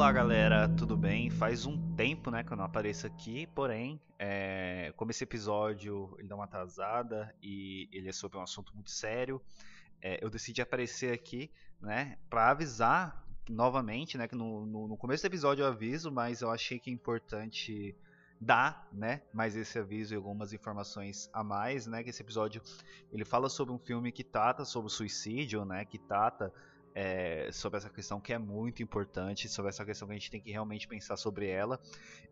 Olá galera, tudo bem? Faz um tempo né, que eu não apareço aqui, porém, é, como esse episódio ele dá uma atrasada e ele é sobre um assunto muito sério, é, eu decidi aparecer aqui né, para avisar novamente, né, que no, no, no, começo do episódio eu aviso, mas eu achei que é importante dar, né, mais esse aviso e algumas informações a mais, né, que esse episódio ele fala sobre um filme que trata sobre suicídio, né, que trata é, sobre essa questão que é muito importante, sobre essa questão que a gente tem que realmente pensar sobre ela.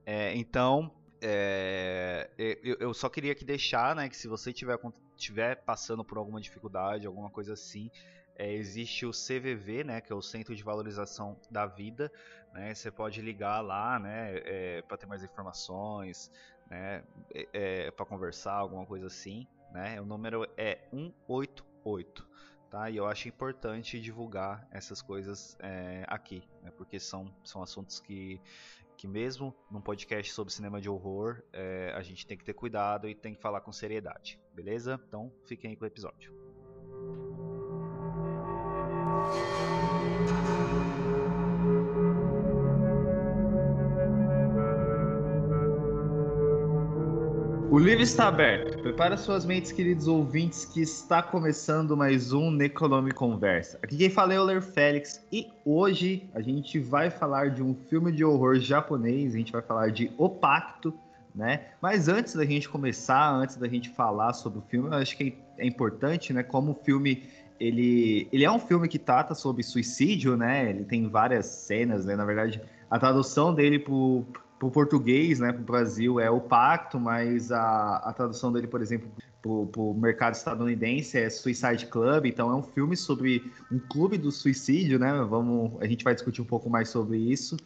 É, então, é, eu, eu, só queria que deixar, né, que se você tiver, tiver passando por alguma dificuldade, alguma coisa assim, é, existe o CVV, né, que é o Centro de Valorização da Vida, né, você pode ligar lá, né, é, para ter mais informações, né, é, é para conversar, alguma coisa assim, né, o número é 188, tá, e eu acho importante divulgar essas coisas é, aqui, né, porque são, são assuntos que que mesmo num podcast sobre cinema de horror, é, a gente tem que ter cuidado e tem que falar com seriedade, beleza? Então fiquem aí com o episódio. O livro está aberto. Prepara suas mentes, queridos ouvintes, que está começando mais um Necronome Conversa. Aqui quem fala é o Ler Félix e hoje a gente vai falar de um filme de horror japonês, a gente vai falar de O Pacto, né? Mas antes da gente começar, antes da gente falar sobre o filme, eu acho que é importante, né, como o filme ele, ele é um filme que trata sobre suicídio, né? Ele tem várias cenas, né? Na verdade, a tradução dele pro para o português, né, para o Brasil, é o Pacto, mas a, a tradução dele, por exemplo, para o mercado estadunidense é Suicide Club, então é um filme sobre um clube do suicídio, né? Vamos, a gente vai discutir um pouco mais sobre isso.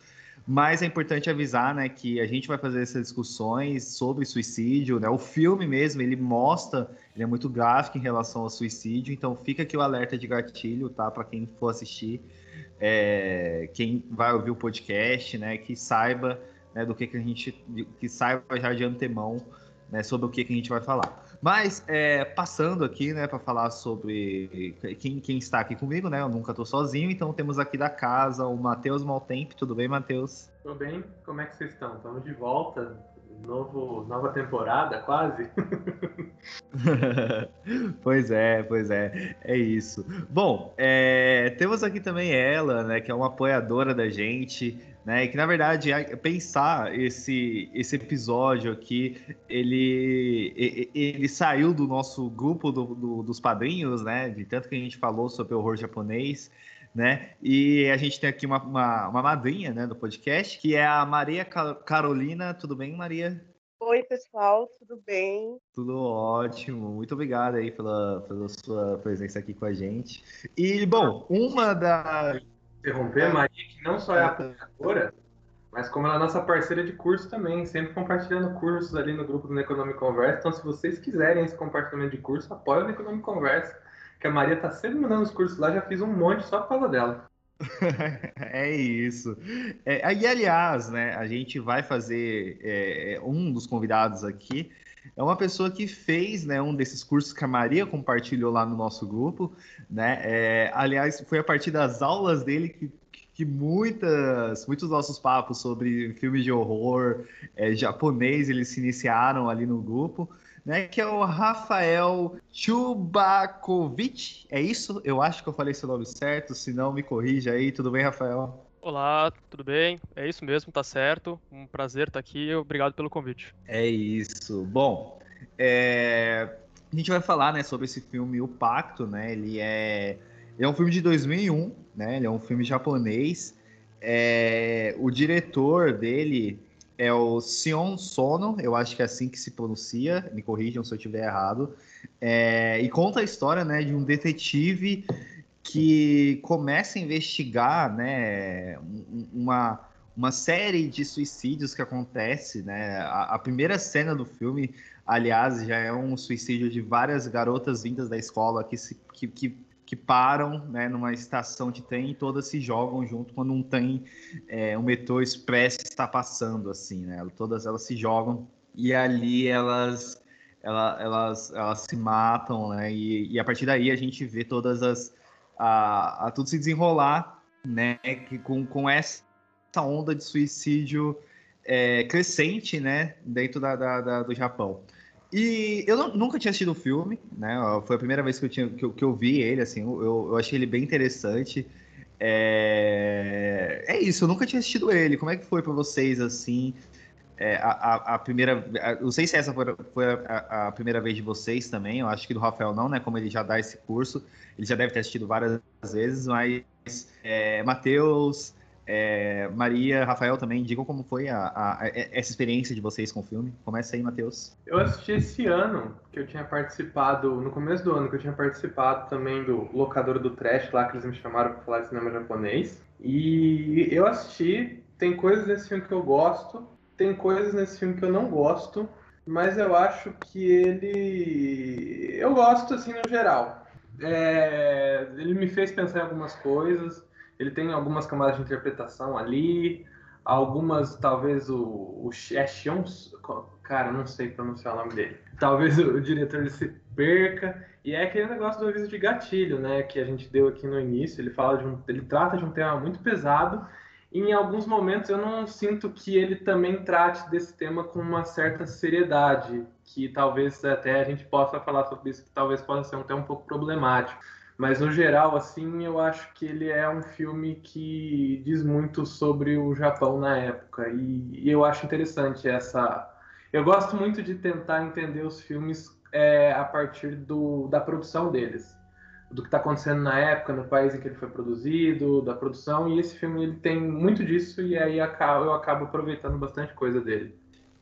Mas é importante avisar, né, que a gente vai fazer essas discussões sobre suicídio, né? O filme mesmo, ele mostra, ele é muito gráfico em relação ao suicídio, então fica aqui o alerta de gatilho, tá? Para quem for assistir, é, quem vai ouvir o podcast, né, que saiba né, do que, que a gente que saiba já de antemão né, sobre o que, que a gente vai falar. Mas é, passando aqui, né, para falar sobre quem, quem está aqui comigo, né? Eu nunca estou sozinho, então temos aqui da casa o Matheus Maltempo. Tudo bem, Matheus? Tudo bem. Como é que vocês estão? Estamos de volta. Novo, nova temporada, quase. pois é, pois é, é isso. Bom, é, temos aqui também ela, né, que é uma apoiadora da gente, né? E que na verdade pensar esse esse episódio aqui, ele ele saiu do nosso grupo do, do, dos padrinhos, né? De tanto que a gente falou sobre o horror japonês. Né? E a gente tem aqui uma, uma, uma madrinha né, do podcast, que é a Maria Carolina. Tudo bem, Maria? Oi, pessoal, tudo bem? Tudo ótimo. Muito obrigado aí pela, pela sua presença aqui com a gente. E, bom, uma da interromper, a Maria, que não só é apoiadora, mas como ela é nossa parceira de curso também, sempre compartilhando cursos ali no grupo do Economic Conversa. Então, se vocês quiserem esse compartilhamento de curso, apoia o Economic Conversa, que a Maria tá sempre mandando os cursos lá, já fiz um monte só por causa dela. é isso. É, e aliás, né, a gente vai fazer é, um dos convidados aqui é uma pessoa que fez né, um desses cursos que a Maria compartilhou lá no nosso grupo. Né? É, aliás, foi a partir das aulas dele que, que muitas, muitos nossos papos sobre filmes de horror é, japonês eles se iniciaram ali no grupo. Né, que é o Rafael Chubakovic. É isso? Eu acho que eu falei seu nome certo, se não me corrija aí. Tudo bem, Rafael? Olá, tudo bem? É isso mesmo, tá certo. Um prazer estar aqui obrigado pelo convite. É isso. Bom, é... a gente vai falar né, sobre esse filme O Pacto, né? Ele é, ele é um filme de 2001, né? Ele é um filme japonês. É... O diretor dele é o Sion Sono, eu acho que é assim que se pronuncia, me corrijam se eu estiver errado. É... E conta a história né, de um detetive que começa a investigar né, uma, uma série de suicídios que acontece. Né? A, a, primeira cena do filme, aliás, já é um suicídio de várias garotas vindas da escola que, se, que, que, que param né, numa estação de trem e todas se jogam junto quando um trem, é, um metrô expresso está passando. assim, né? Todas elas se jogam e ali elas elas, elas, elas se matam, né? E, e, a partir daí a gente vê todas as, a, a tudo se desenrolar, né, que com, com essa onda de suicídio é, crescente, né, dentro da, da, da, do Japão. E eu não, nunca tinha assistido o filme, né? Foi a primeira vez que eu, tinha, que que eu vi ele, assim, eu, eu achei ele bem interessante. É... é isso, eu nunca tinha assistido ele. Como é que foi para vocês, assim? É, a, a, primeira. A, não sei se essa foi, foi a, a, primeira vez de vocês também. Eu acho que do Rafael não, né? Como ele já dá esse curso, ele já deve ter assistido várias vezes, mas é, Matheus, é, Maria, Rafael também, digam como foi essa experiência de vocês com o filme. Começa aí, Matheus. Eu assisti esse ano, que eu tinha participado, no começo do ano, que eu tinha participado também do Locador do Trash, lá que eles me chamaram para falar de cinema japonês. E eu assisti, tem coisas nesse filme que eu gosto, tem coisas nesse filme que eu não gosto, mas eu acho que ele. Eu gosto, assim, no geral. É... Ele me fez pensar em algumas coisas ele tem algumas camadas de interpretação ali, algumas, talvez o, o é cara, não sei pronunciar o nome dele. Talvez o, o diretor se perca. E é aquele negócio do aviso de gatilho, né, que a gente deu aqui no início. Ele fala de um, ele trata de um tema muito pesado. Em alguns momentos eu não sinto que ele também trate desse tema com uma certa seriedade, que talvez até a gente possa falar sobre isso, que talvez possa ser até um pouco problemático. Mas no geral, assim, eu acho que ele é um filme que diz muito sobre o Japão na época. E, e eu acho interessante essa. Eu gosto muito de tentar entender os filmes é, a partir do, da produção deles. Do que está acontecendo na época, no país em que ele foi produzido, da produção. E esse filme ele tem muito disso, e aí eu acabo aproveitando bastante coisa dele.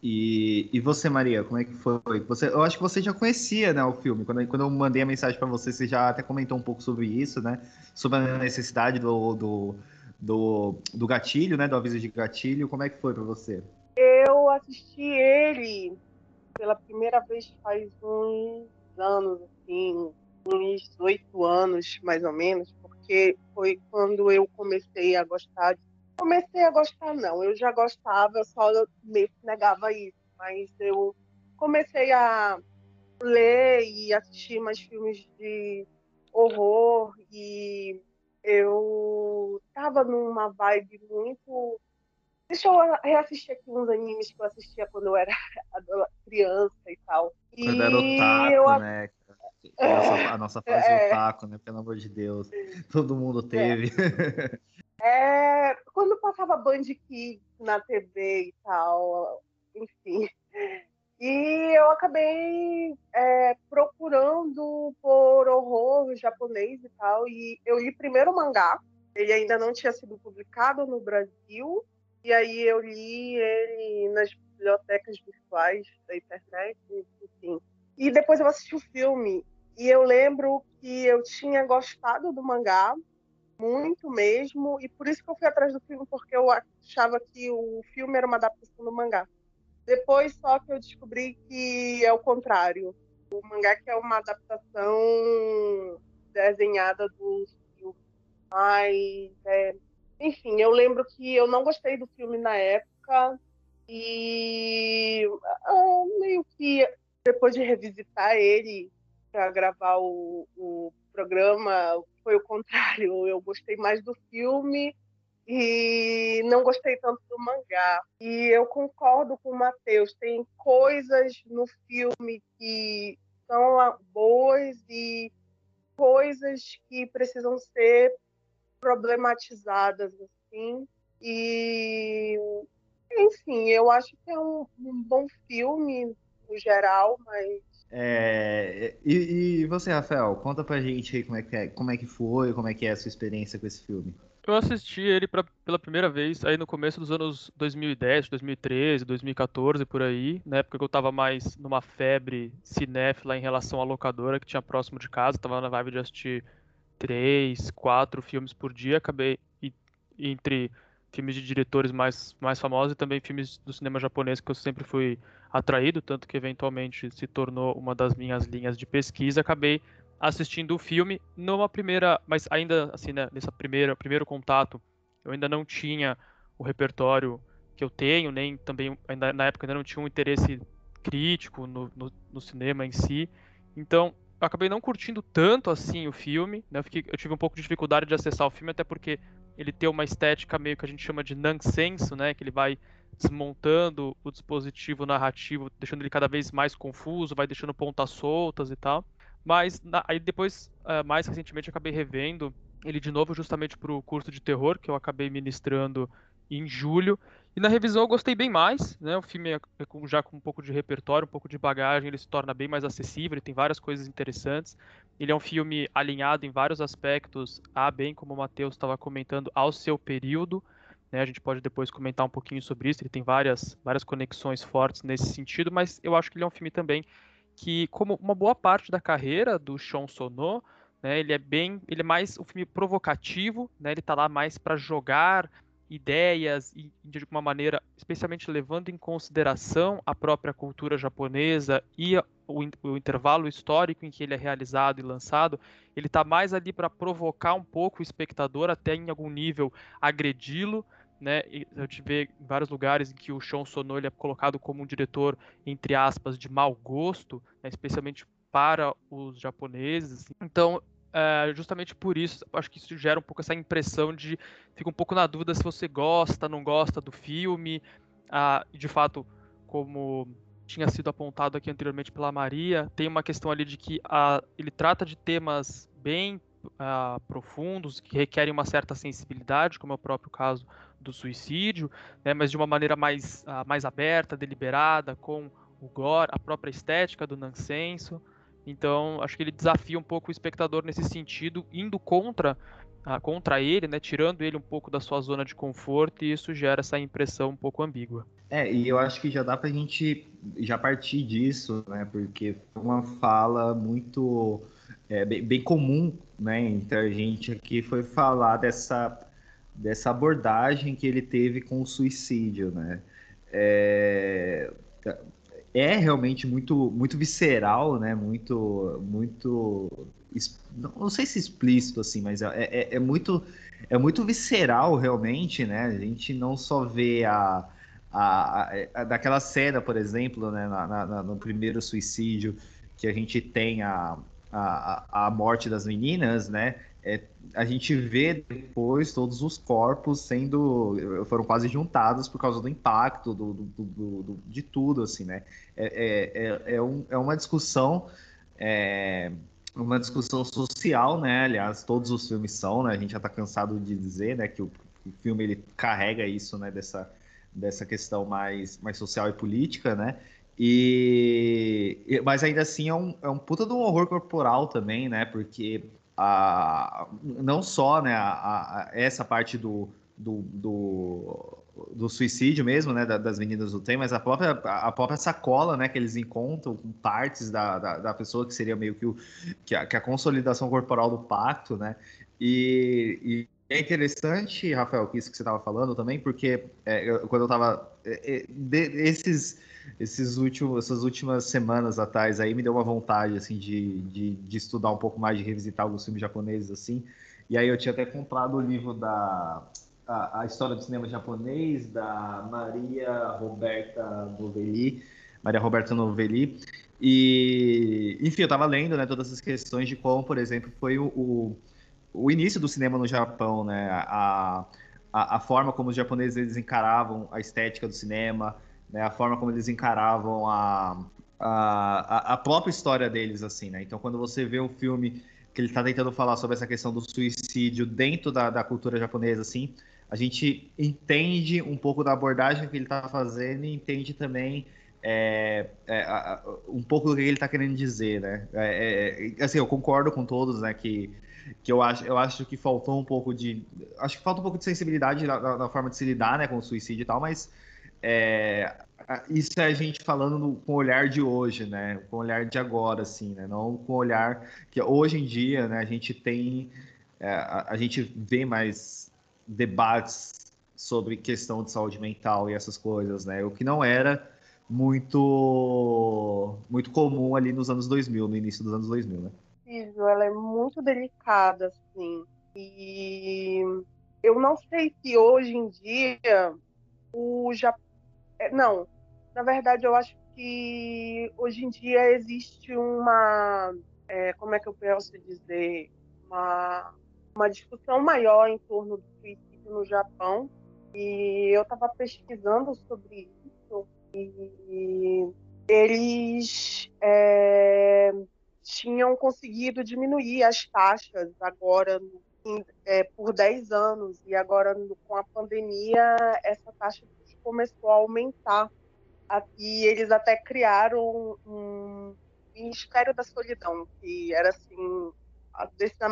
E, e você, Maria, como é que foi? Você, eu acho que você já conhecia né, o filme. Quando, quando eu mandei a mensagem para você, você já até comentou um pouco sobre isso, né? Sobre a necessidade do, do, do, do gatilho, né? Do aviso de gatilho. Como é que foi para você? Eu assisti ele pela primeira vez faz uns anos, assim, uns oito anos, mais ou menos, porque foi quando eu comecei a gostar de comecei a gostar, não. Eu já gostava, eu só meio negava isso. Mas eu comecei a ler e assistir mais filmes de horror e eu tava numa vibe muito. Deixa eu reassistir aqui uns animes que eu assistia quando eu era criança e tal. Quando era otaku, eu... né? A nossa, a nossa fase é... otaku, né? Pelo amor de Deus. Todo mundo teve. É. É, quando passava Band Kids na TV e tal, enfim. E eu acabei é, procurando por horror japonês e tal. E eu li primeiro o mangá. Ele ainda não tinha sido publicado no Brasil. E aí eu li ele nas bibliotecas virtuais da internet, enfim. E depois eu assisti o filme. E eu lembro que eu tinha gostado do mangá, muito mesmo, e por isso que eu fui atrás do filme, porque eu achava que o filme era uma adaptação do mangá. Depois só que eu descobri que é o contrário. O mangá que é uma adaptação desenhada do filme. Mas, é... enfim, eu lembro que eu não gostei do filme na época, e ah, meio que depois de revisitar ele para gravar o, o programa, foi o contrário. Eu gostei mais do filme e não gostei tanto do mangá. E eu concordo com o Matheus, tem coisas no filme que são boas e coisas que precisam ser problematizadas assim. E enfim, eu acho que é um, um bom filme no geral, mas é, e, e, você, Rafael, conta pra gente aí como é, que é, como é que foi, como é que é a sua experiência com esse filme. Eu assisti ele pra, pela primeira vez aí no começo dos anos 2010, 2013, 2014, por aí, na época que eu tava mais numa febre cinéfila em relação à locadora que tinha próximo de casa, tava na vibe de assistir três, quatro filmes por dia, acabei entre filmes de diretores mais, mais famosos e também filmes do cinema japonês que eu sempre fui atraído, tanto que eventualmente se tornou uma das minhas linhas de pesquisa. Acabei assistindo o filme numa primeira, mas ainda assim, né, nessa primeira primeiro contato, eu ainda não tinha o repertório que eu tenho, nem também ainda na época ainda não tinha um interesse crítico no, no, no cinema em si. Então acabei não curtindo tanto assim o filme, né? Eu, fiquei, eu, tive um pouco de dificuldade de acessar o filme, até porque ele tem uma estética meio que a gente chama de nonsense, né? Que ele vai desmontando o dispositivo narrativo, deixando ele cada vez mais confuso, vai deixando pontas soltas e tal. Mas na, aí depois, uh, mais recentemente, acabei revendo ele de novo justamente para o curso de terror que eu acabei ministrando em julho. E na revisão eu gostei bem mais, né? O filme é, é já com um pouco de repertório, um pouco de bagagem, ele se torna bem mais acessível, ele tem várias coisas interessantes. Ele é um filme alinhado em vários aspectos, a bem como o Matheus estava comentando, ao seu período. Né? A gente pode depois comentar um pouquinho sobre isso. Ele tem várias, várias conexões fortes nesse sentido, mas eu acho que ele é um filme também que, como uma boa parte da carreira do Sean Sono, né, ele é bem, ele é mais um filme provocativo, né, ele está lá mais para jogar ideias e de alguma maneira, especialmente levando em consideração a própria cultura japonesa e o, o intervalo histórico em que ele é realizado e lançado, ele está mais ali para provocar um pouco o espectador, até em algum nível agredi-lo, né? Eu te em vários lugares em que o Sean Sono ele é colocado como um diretor entre aspas de mau gosto, né? especialmente para os japoneses. Então, é, justamente por isso, acho que isso gera um pouco essa impressão de fica um pouco na dúvida se você gosta, não gosta do filme. Ah, de fato, como tinha sido apontado aqui anteriormente pela Maria, tem uma questão ali de que ah, ele trata de temas bem ah, profundos que requerem uma certa sensibilidade, como é o próprio caso do suicídio, né, mas de uma maneira mais, ah, mais aberta, deliberada, com o gore, a própria estética do Nansenso. Então, acho que ele desafia um pouco o espectador nesse sentido, indo contra ah, contra ele, né, tirando ele um pouco da sua zona de conforto, e isso gera essa impressão um pouco ambígua. É, e eu acho que já dá pra gente já partir disso, né, porque é uma fala muito é, bem, bem, comum, né, entre a gente aqui, foi falar dessa, dessa abordagem que ele teve com o suicídio, né. É, é realmente muito muito visceral, né? Muito muito não sei se explícito assim, mas é, é, é, muito é muito visceral realmente, né? A gente não só vê a, a, a, a daquela cena, por exemplo, né? Na, na, no primeiro suicídio que a gente tem a, a, a morte das meninas, né? É, a gente vê depois todos os corpos sendo foram quase juntados por causa do impacto do, do, do, do de tudo assim né? É, é, é, é, um, é uma discussão é, uma discussão social né? Aliás todos os filmes são né? A gente já está cansado de dizer né? Que o, o, filme ele carrega isso né? Dessa dessa questão mais mais social e política né e, mas ainda assim é um, é um puta de um horror corporal também, né? Porque a, não só né, a, a, essa parte do, do, do, do, suicídio mesmo, né, das meninas do trem, mas a própria, a própria sacola, né, que eles encontram com partes da, da, da pessoa, que seria meio que, o, que, a, que a consolidação corporal do pacto, né, e, e é interessante, Rafael, isso que você estava falando também, porque é, eu, quando eu estava... É, é, esses esses últimos, essas últimas semanas atrás aí me deu uma vontade assim de, de, de, estudar um pouco mais, de revisitar alguns filmes japoneses assim. E aí eu tinha até comprado o livro da a, a história do cinema japonês da Maria Roberta Novelli, Maria Roberta Novelli. E enfim, eu estava lendo, né, todas essas questões de como, por exemplo, foi o, o, o início do cinema no Japão, né? A, a, a forma como os japoneses eles encaravam a estética do cinema, né, a forma como eles encaravam a, a, a própria história deles, assim, né? Então, quando você vê um filme que ele está tentando falar sobre essa questão do suicídio dentro da, da cultura japonesa, assim, a gente entende um pouco da abordagem que ele está fazendo e entende também é, é, a, um pouco do que ele está querendo dizer, né? É, é, assim, eu concordo com todos, né, que, que eu, acho, eu acho que faltou um pouco de... Acho que falta um pouco de sensibilidade na, na forma de se lidar, né, com o suicídio e tal, mas é, isso é a gente falando no, com o olhar de hoje, né? Com o olhar de agora, assim, né? Não com o olhar que hoje em dia, né? A gente tem, é, a, a, gente vê mais debates sobre questão de saúde mental e essas coisas, né? O que não era muito, muito comum ali nos anos 2000, no início dos anos 2000, né? Ela é muito delicada, assim. E eu não sei se hoje em dia o Japão é, não, na verdade, eu acho que hoje em dia existe uma. é, como é que eu posso dizer, uma, uma discussão maior em torno do suicídio no Japão. E eu estava pesquisando sobre isso e eles é, tinham conseguido diminuir as taxas agora é, por 10 anos e agora com a pandemia essa taxa começou a aumentar. E eles até criaram um Ministério da Solidão, que era assim, dessa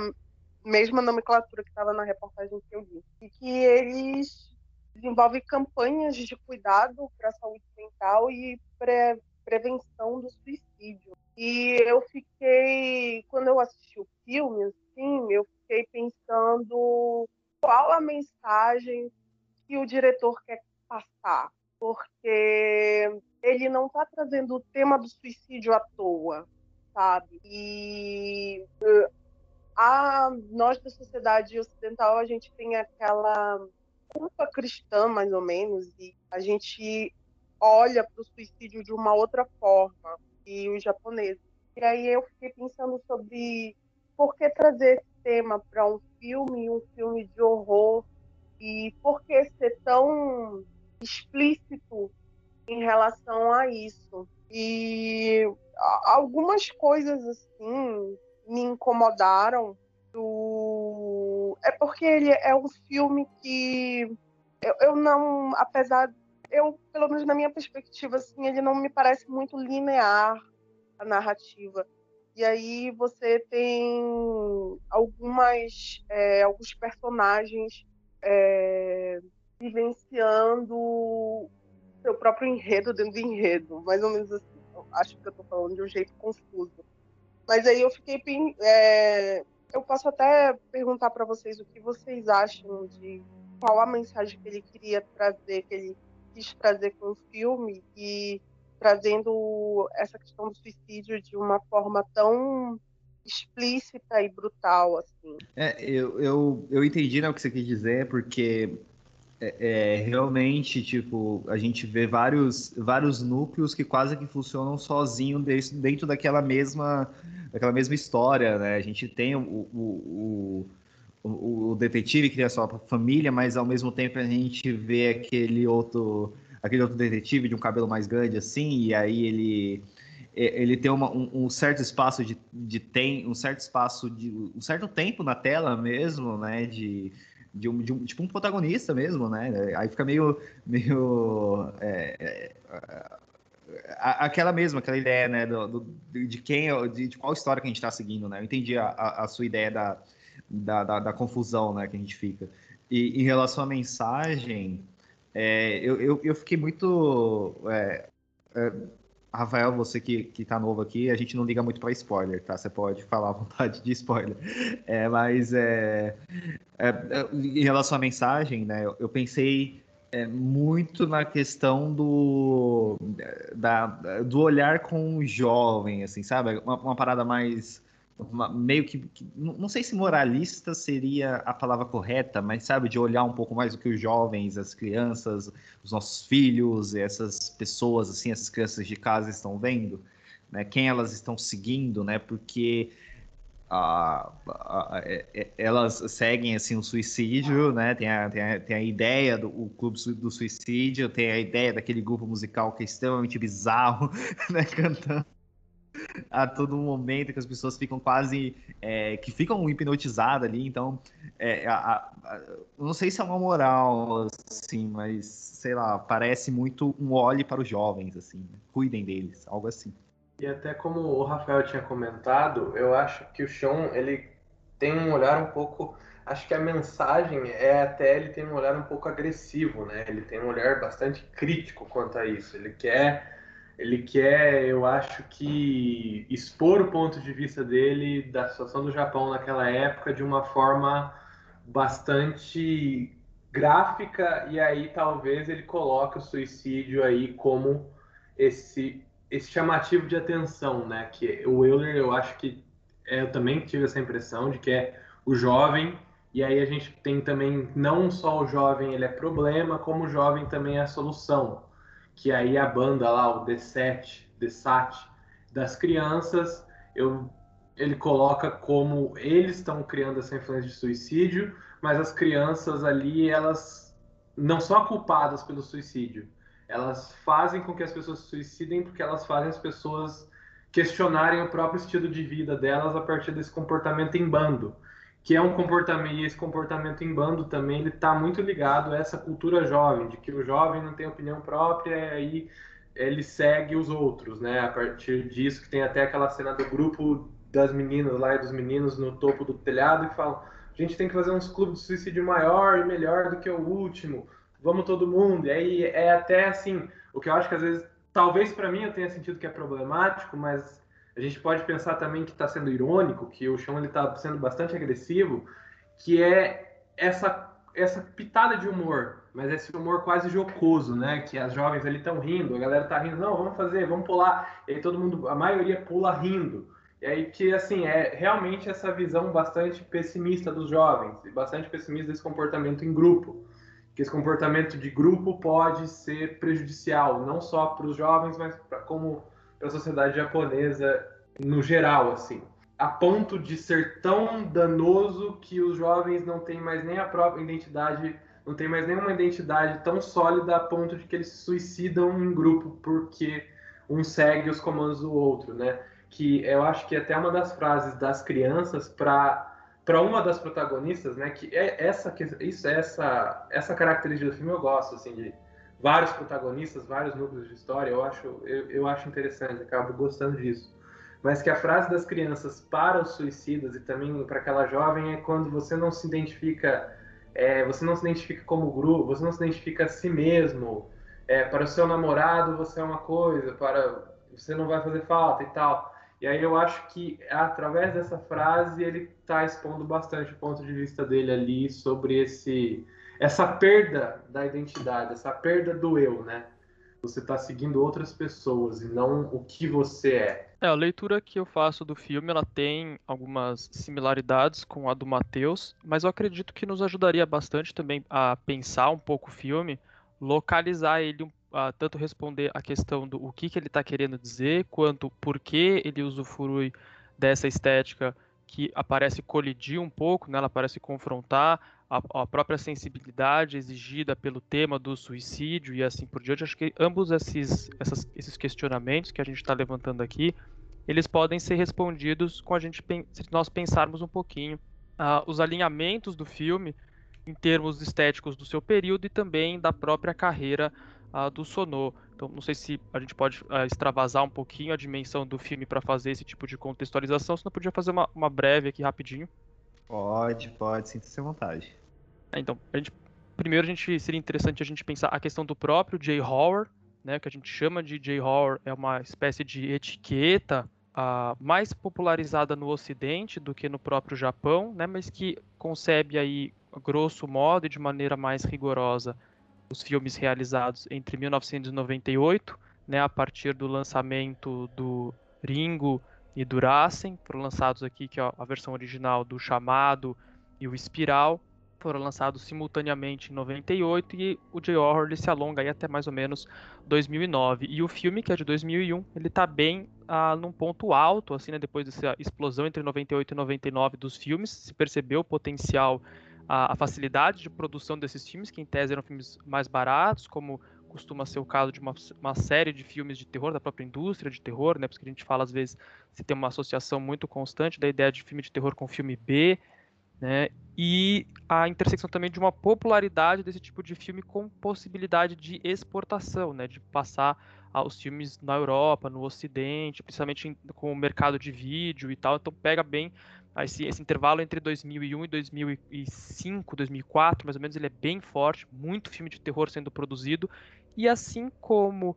mesma nomenclatura que estava na reportagem que eu vi. E que eles desenvolvem campanhas de cuidado para a saúde mental e pre prevenção do suicídio. E eu fiquei, quando eu assisti o filme, assim, eu fiquei pensando qual a mensagem que o diretor quer passar, porque ele não está trazendo o tema do suicídio à toa, sabe? E a, nós da sociedade ocidental, a gente tem aquela culpa cristã, mais ou menos, e a gente olha para o suicídio de uma outra forma, e os japoneses. E aí eu fiquei pensando sobre por que trazer esse tema para um filme, um filme de horror, e por que ser tão explícito em relação a isso. E algumas coisas assim me incomodaram do é porque ele é um filme que eu, eu não, apesar eu pelo menos na minha perspectiva assim, ele não me parece muito linear a narrativa. E aí você tem algumas é, alguns personagens é, vivenciando seu próprio enredo dentro do enredo, mais ou menos assim. Eu acho que eu estou falando de um jeito confuso. Mas aí eu fiquei. É, eu posso até perguntar para vocês o que vocês acham de qual a mensagem que ele queria trazer, que ele quis trazer com o filme e trazendo essa questão do suicídio de uma forma tão explícita e brutal assim. É, eu, eu, eu entendi né, o que você quis dizer, porque é, é, realmente, tipo, a gente vê vários, vários núcleos que quase que funcionam sozinho dentro, daquela mesma, daquela mesma história, né? A gente tem o, o, o, o detetive que tem a sua família, mas ao mesmo tempo a gente vê aquele outro, aquele outro detetive de um cabelo mais grande assim, e aí ele ele tem uma, um, um, certo espaço de, de tem um certo espaço de um certo tempo na tela mesmo, né? De, de um, de um, tipo um protagonista mesmo, né? Aí fica meio, meio é, é, aquela mesma, aquela ideia, né? Do, do de quem, de, de, qual história que a gente está seguindo, né? Eu entendi a, a, a sua ideia da, da, da, da, confusão, né? Que a gente fica. E em relação à mensagem, é, eu, eu, eu, fiquei muito é, é Rafael, você que, que tá novo aqui, a gente não liga muito para spoiler, tá? Você pode falar à vontade de spoiler. É, mas é, é, em relação à mensagem, né? Eu, eu pensei é, muito na questão do, da, do olhar com o jovem, assim, sabe? Uma, uma parada mais meio que, que, não sei se moralista seria a palavra correta, mas sabe, de olhar um pouco mais o que os jovens, as crianças, os nossos filhos, essas pessoas, assim, essas crianças de casa estão vendo, né? Quem elas estão seguindo, né? Porque a, a, a, é, é, elas seguem assim o suicídio, né? Tem a, tem a, tem ideia do clube do suicídio, tem a ideia daquele grupo musical que é extremamente bizarro, né? Cantando a todo momento, que as pessoas ficam quase. É, que ficam hipnotizadas ali. Então, é, a, a, não sei se é uma moral, assim, mas sei lá, parece muito um olhe para os jovens, assim. Né? Cuidem deles, algo assim. E até como o Rafael tinha comentado, eu acho que o Sean, ele tem um olhar um pouco. Acho que a mensagem é até ele tem um olhar um pouco agressivo, né? Ele tem um olhar bastante crítico quanto a isso. Ele quer ele quer, eu acho que, expor o ponto de vista dele da situação do Japão naquela época de uma forma bastante gráfica e aí talvez ele coloque o suicídio aí como esse esse chamativo de atenção, né? Que o Euler, eu acho que é, eu também tive essa impressão de que é o jovem e aí a gente tem também não só o jovem ele é problema, como o jovem também é a solução que aí a banda lá, o D7, D7 das crianças, eu ele coloca como eles estão criando essa influência de suicídio, mas as crianças ali, elas não são culpadas pelo suicídio. Elas fazem com que as pessoas se suicidem porque elas fazem as pessoas questionarem o próprio estilo de vida delas a partir desse comportamento em bando, que é um comportamento e esse comportamento em bando também ele está muito ligado a essa cultura jovem, de que o jovem não tem opinião própria e aí ele segue os outros, né? A partir disso que tem até aquela cena do grupo das meninas lá e dos meninos no topo do telhado que falam: a gente tem que fazer uns clubes de suicídio maior e melhor do que o último. Vamos todo mundo. E aí é até assim, o que eu acho que às vezes, talvez para mim eu tenha sentido que é problemático, mas a gente pode pensar também que está sendo irônico, que o chão está sendo bastante agressivo, que é essa essa pitada de humor, mas esse humor quase jocoso, né? Que as jovens ali estão rindo, a galera tá rindo, não, vamos fazer, vamos pular. E aí todo mundo, a maioria pula rindo. E aí que, assim, é realmente essa visão bastante pessimista dos jovens, e bastante pessimista desse comportamento em grupo. Que esse comportamento de grupo pode ser prejudicial, não só para os jovens, mas pra, como para a sociedade japonesa no geral, assim. A ponto de ser tão danoso que os jovens não têm mais nem a própria identidade, não têm mais nenhuma identidade tão sólida a ponto de que eles se suicidam em grupo porque um segue os comandos do outro, né? que eu acho que é até uma das frases das crianças para para uma das protagonistas, né, que é essa isso essa essa característica do filme eu gosto assim de vários protagonistas, vários núcleos de história, eu acho eu, eu acho interessante, acabo gostando disso. Mas que a frase das crianças para os suicidas e também para aquela jovem é quando você não se identifica é, você não se identifica como grupo, você não se identifica a si mesmo. É, para o seu namorado você é uma coisa, para você não vai fazer falta e tal. E aí eu acho que através dessa frase ele está expondo bastante o ponto de vista dele ali sobre esse essa perda da identidade, essa perda do eu, né? Você está seguindo outras pessoas e não o que você é. É, a leitura que eu faço do filme, ela tem algumas similaridades com a do Matheus, mas eu acredito que nos ajudaria bastante também a pensar um pouco o filme, localizar ele uh, tanto responder a questão do o que, que ele está querendo dizer, quanto por que ele usufrui dessa estética que aparece colidir um pouco, né? ela parece confrontar a, a, própria sensibilidade exigida pelo tema do suicídio e assim por diante. Acho que ambos esses, essas, esses questionamentos que a gente está levantando aqui, eles podem ser respondidos com a gente se nós pensarmos um pouquinho uh, os alinhamentos do filme em termos estéticos do seu período e também da própria carreira a do Sonô. Então, não sei se a gente pode uh, extravasar um pouquinho a dimensão do filme para fazer esse tipo de contextualização, se não podia fazer uma, uma breve aqui rapidinho. Pode, pode, sinta-se à vontade. É, então, a gente, primeiro a gente seria interessante a gente pensar a questão do próprio Jay Horror, né, que a gente chama de Jay Horror, é uma espécie de etiqueta uh, mais popularizada no Ocidente do que no próprio Japão, né, mas que concebe aí, grosso modo e de maneira mais rigorosa, os filmes realizados entre 1998, né, a partir do lançamento do Ringo e do Rasen, foram lançados aqui que é a versão original do Chamado e o Espiral, foram lançados simultaneamente em 98 e o J-Horror ele se alonga aí até mais ou menos 2009. E o filme, que é de 2001, ele está bem ah, num ponto alto, assim, né, depois dessa explosão entre 98 e 99 dos filmes, se percebeu o potencial a, a, facilidade de produção desses filmes, que em tese eram filmes mais baratos, como costuma ser o caso de uma, uma, série de filmes de terror, da própria indústria de terror, né? Porque a gente fala, às vezes, se tem uma associação muito constante da ideia de filme de terror com filme B, né? E a intersecção também de uma popularidade desse tipo de filme com possibilidade de exportação, né? De passar os filmes na Europa, no Ocidente, principalmente com o mercado de vídeo e tal. Então pega bem esse, esse, intervalo entre 2001 e 2005, 2004, mais ou menos, ele é bem forte, muito filme de terror sendo produzido, e assim como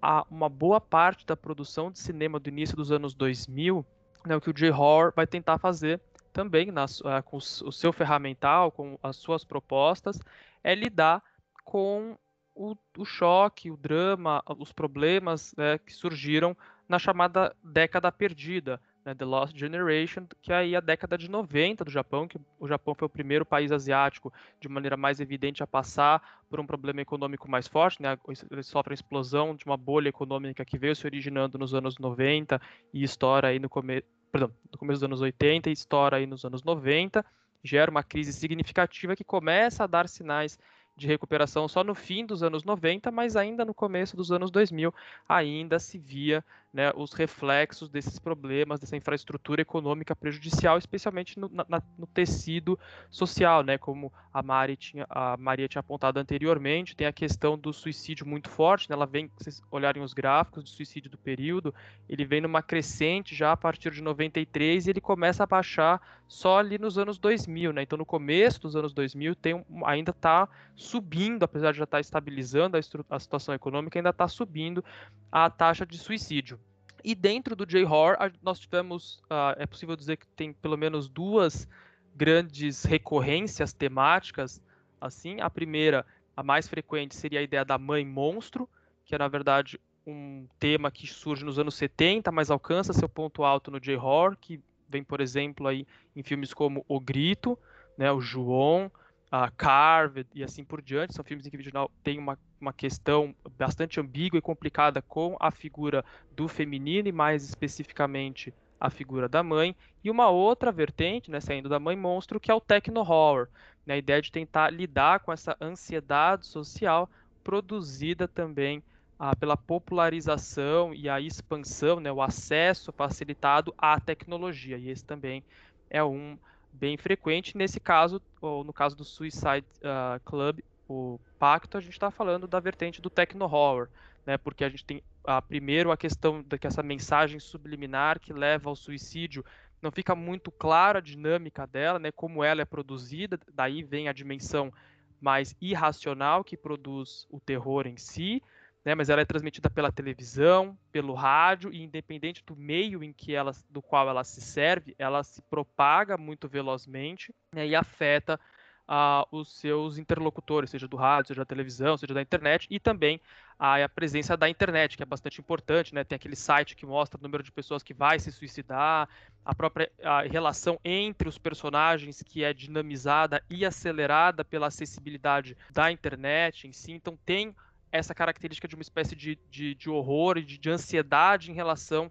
a, uma boa parte da produção de cinema do início dos anos 2000, né, o que o J-Horror vai tentar fazer também nas, uh, com o seu ferramental, com as suas propostas, é lidar com o, o choque, o drama, os problemas né, que surgiram na chamada década perdida, né, The Lost Generation, que é aí a década de 90 do Japão, que o Japão foi o primeiro país asiático de maneira mais evidente a passar por um problema econômico mais forte, né, ele sofre a explosão de uma bolha econômica que veio se originando nos anos 90 e estoura aí no come perdão, no começo dos anos 80 e estoura aí nos anos 90, gera uma crise significativa que começa a dar sinais de recuperação só no fim dos anos 90, mas ainda no começo dos anos 2000 ainda se via né, os reflexos desses problemas, dessa infraestrutura econômica prejudicial, especialmente no, na, no tecido social, né, como a, Mari tinha, a Maria tinha apontado anteriormente, tem a questão do suicídio muito forte, né, ela vem, se vocês olharem os gráficos do suicídio do período, ele vem numa crescente já a partir de 93 e ele começa a baixar só ali nos anos 2000, né, então no começo dos anos 2000 tem ainda está subindo, apesar de já estar tá estabilizando a, a situação econômica, ainda está subindo a taxa de suicídio. E dentro do J-Horror, nós tivemos, uh, é possível dizer que tem pelo menos duas grandes recorrências temáticas. Assim, a primeira, a mais frequente, seria a ideia da mãe monstro, que é na verdade um tema que surge nos anos 70, mas alcança seu ponto alto no J-Horror, que vem, por exemplo, aí em filmes como O Grito, né, o João, a Carved e assim por diante. São filmes em que o original tem uma, uma questão bastante ambígua e complicada com a figura do feminino e mais especificamente a figura da mãe. E uma outra vertente, né, saindo da mãe monstro, que é o techno horror, né, a ideia de tentar lidar com essa ansiedade social produzida também ah, pela popularização e a expansão, né, o acesso facilitado à tecnologia. E esse também é um bem frequente. Nesse caso, ou no caso do Suicide uh, Club, o Pacto, a gente está falando da vertente do techno horror, né? Porque a gente tem uh, primeiro a questão de que essa mensagem subliminar que leva ao suicídio não fica muito clara a dinâmica dela, né? Como ela é produzida, daí vem a dimensão mais irracional que produz o terror em si né, mas ela é transmitida pela televisão, pelo rádio e independente do meio em que ela, do qual ela se serve, ela se propaga muito velozmente né, e afeta uh, os seus interlocutores, seja do rádio, seja da televisão, seja da internet e também a, a presença da internet, que é bastante importante, né? Tem aquele site que mostra o número de pessoas que vai se suicidar, a própria a relação entre os personagens que é dinamizada e acelerada pela acessibilidade da internet em si. Então tem essa característica de uma espécie de, de, de horror e de, de, ansiedade em relação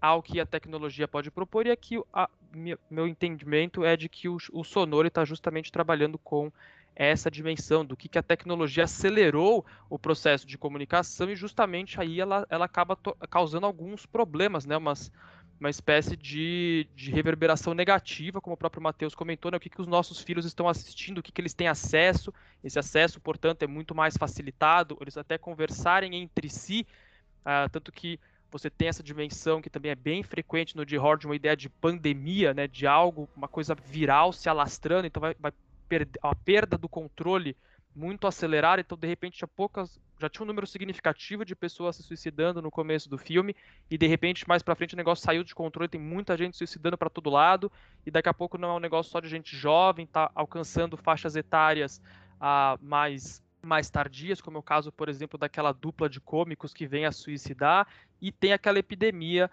ao que a tecnologia pode propor, e aqui a, meu entendimento é de que o, o Sonoro está justamente trabalhando com essa dimensão do que, que a tecnologia acelerou o processo de comunicação e justamente aí ela, ela acaba causando alguns problemas, né, umas, uma espécie de, de reverberação negativa, como o próprio Matheus comentou, né, o que, que os nossos filhos estão assistindo, o que, que eles têm acesso. Esse acesso, portanto, é muito mais facilitado, eles até conversarem entre si, uh, tanto que você tem essa dimensão que também é bem frequente no de uma ideia de pandemia, né, de algo, uma coisa viral se alastrando, então vai, vai perder a perda do controle muito acelerada, então de repente tinha poucas, já tinha um número significativo de pessoas se suicidando no começo do filme e de repente mais para frente o negócio saiu de controle, tem muita gente se suicidando para todo lado e daqui a pouco não é um negócio só de gente jovem, tá alcançando faixas etárias ah, mais mais tardias, como é o caso, por exemplo, daquela dupla de cômicos que vem a suicidar, e tem aquela epidemia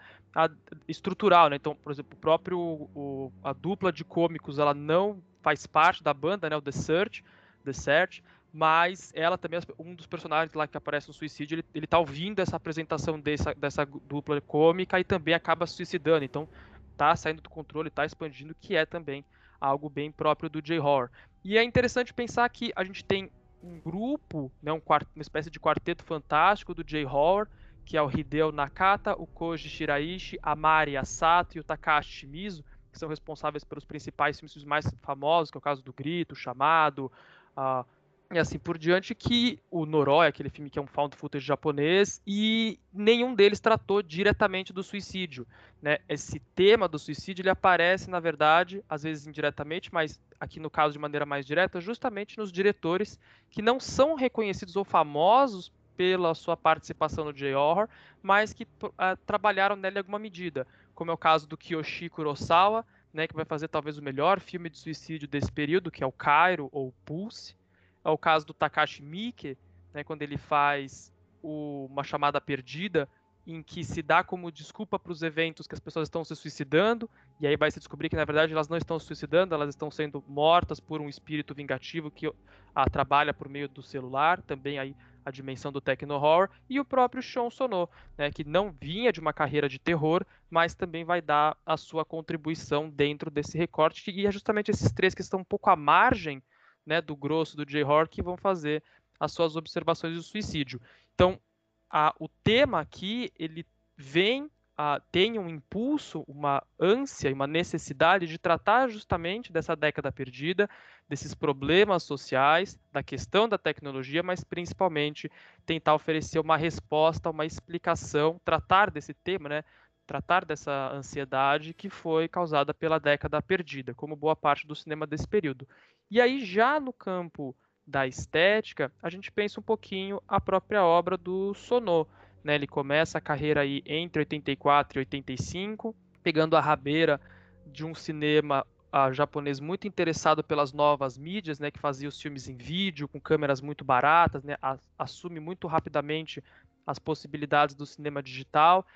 estrutural, né? Então, por exemplo, o próprio o, a dupla de cômicos, ela não faz parte da banda, né? O The Search, The Search, mas ela também, um dos personagens lá que aparece no suicídio, ele, ele tá ouvindo essa apresentação dessa, dessa dupla cômica e também acaba se suicidando. Então, tá saindo do controle, tá expandindo, que é também algo bem próprio do J-Horror. E é interessante pensar que a gente tem um grupo, né, um uma espécie de quarteto fantástico do J-Horror, que é o Hideo Nakata, o Koji Shiraishi, a Mari Asato e o Takashi Shimizu, que são responsáveis pelos principais filmes mais famosos, que é o caso do Grito, o Chamado, uh, e assim por diante, que o Noroi, aquele filme que é um found footage japonês, e nenhum deles tratou diretamente do suicídio. Né? Esse tema do suicídio ele aparece, na verdade, às vezes indiretamente, mas aqui no caso de maneira mais direta, justamente nos diretores que não são reconhecidos ou famosos pela sua participação no J-Horror, mas que uh, trabalharam nele em alguma medida, como é o caso do Kiyoshi Kurosawa, né, que vai fazer talvez o melhor filme de suicídio desse período, que é o Cairo ou Pulse, é o caso do Takashi Miike, né, quando ele faz o, uma chamada perdida, em que se dá como desculpa para os eventos que as pessoas estão se suicidando, e aí vai se descobrir que na verdade elas não estão se suicidando, elas estão sendo mortas por um espírito vingativo que a trabalha por meio do celular, também aí a dimensão do techno horror, e o próprio Sean Sono, né, que não vinha de uma carreira de terror, mas também vai dar a sua contribuição dentro desse recorte, e é justamente esses três que estão um pouco à margem né, do grosso do J-horror que vão fazer as suas observações do suicídio. Então, a, o tema aqui, ele vem uh, tem um impulso, uma ânsia e uma necessidade de tratar justamente dessa década perdida, desses problemas sociais, da questão da tecnologia, mas principalmente tentar oferecer uma resposta, uma explicação, tratar desse tema, né? Tratar dessa ansiedade que foi causada pela década perdida, como boa parte do cinema desse período. E aí, já no campo da estética, a gente pensa um pouquinho a própria obra do Sonô, né? Ele começa a carreira aí entre 84 e 85, pegando a rabeira de um cinema uh, japonês muito interessado pelas novas mídias, né, que fazia os filmes em vídeo com câmeras muito baratas, né, assume muito rapidamente as possibilidades do cinema digital,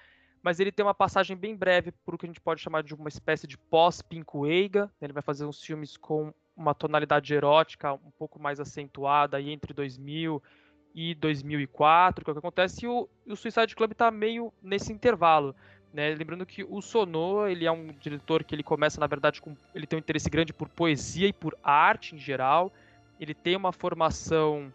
mas ele tem uma passagem bem breve por o que a gente pode chamar de uma espécie de pós-Pinkueiga, né, ele vai fazer uns filmes com uma tonalidade erótica um pouco mais acentuada aí entre 2000 e 2004, que é o que acontece, e o, o Suicide Club está meio nesse intervalo. Né? Lembrando que o Sono, ele é um diretor que ele começa, na verdade, com, ele tem um interesse grande por poesia e por arte em geral. Ele tem uma formação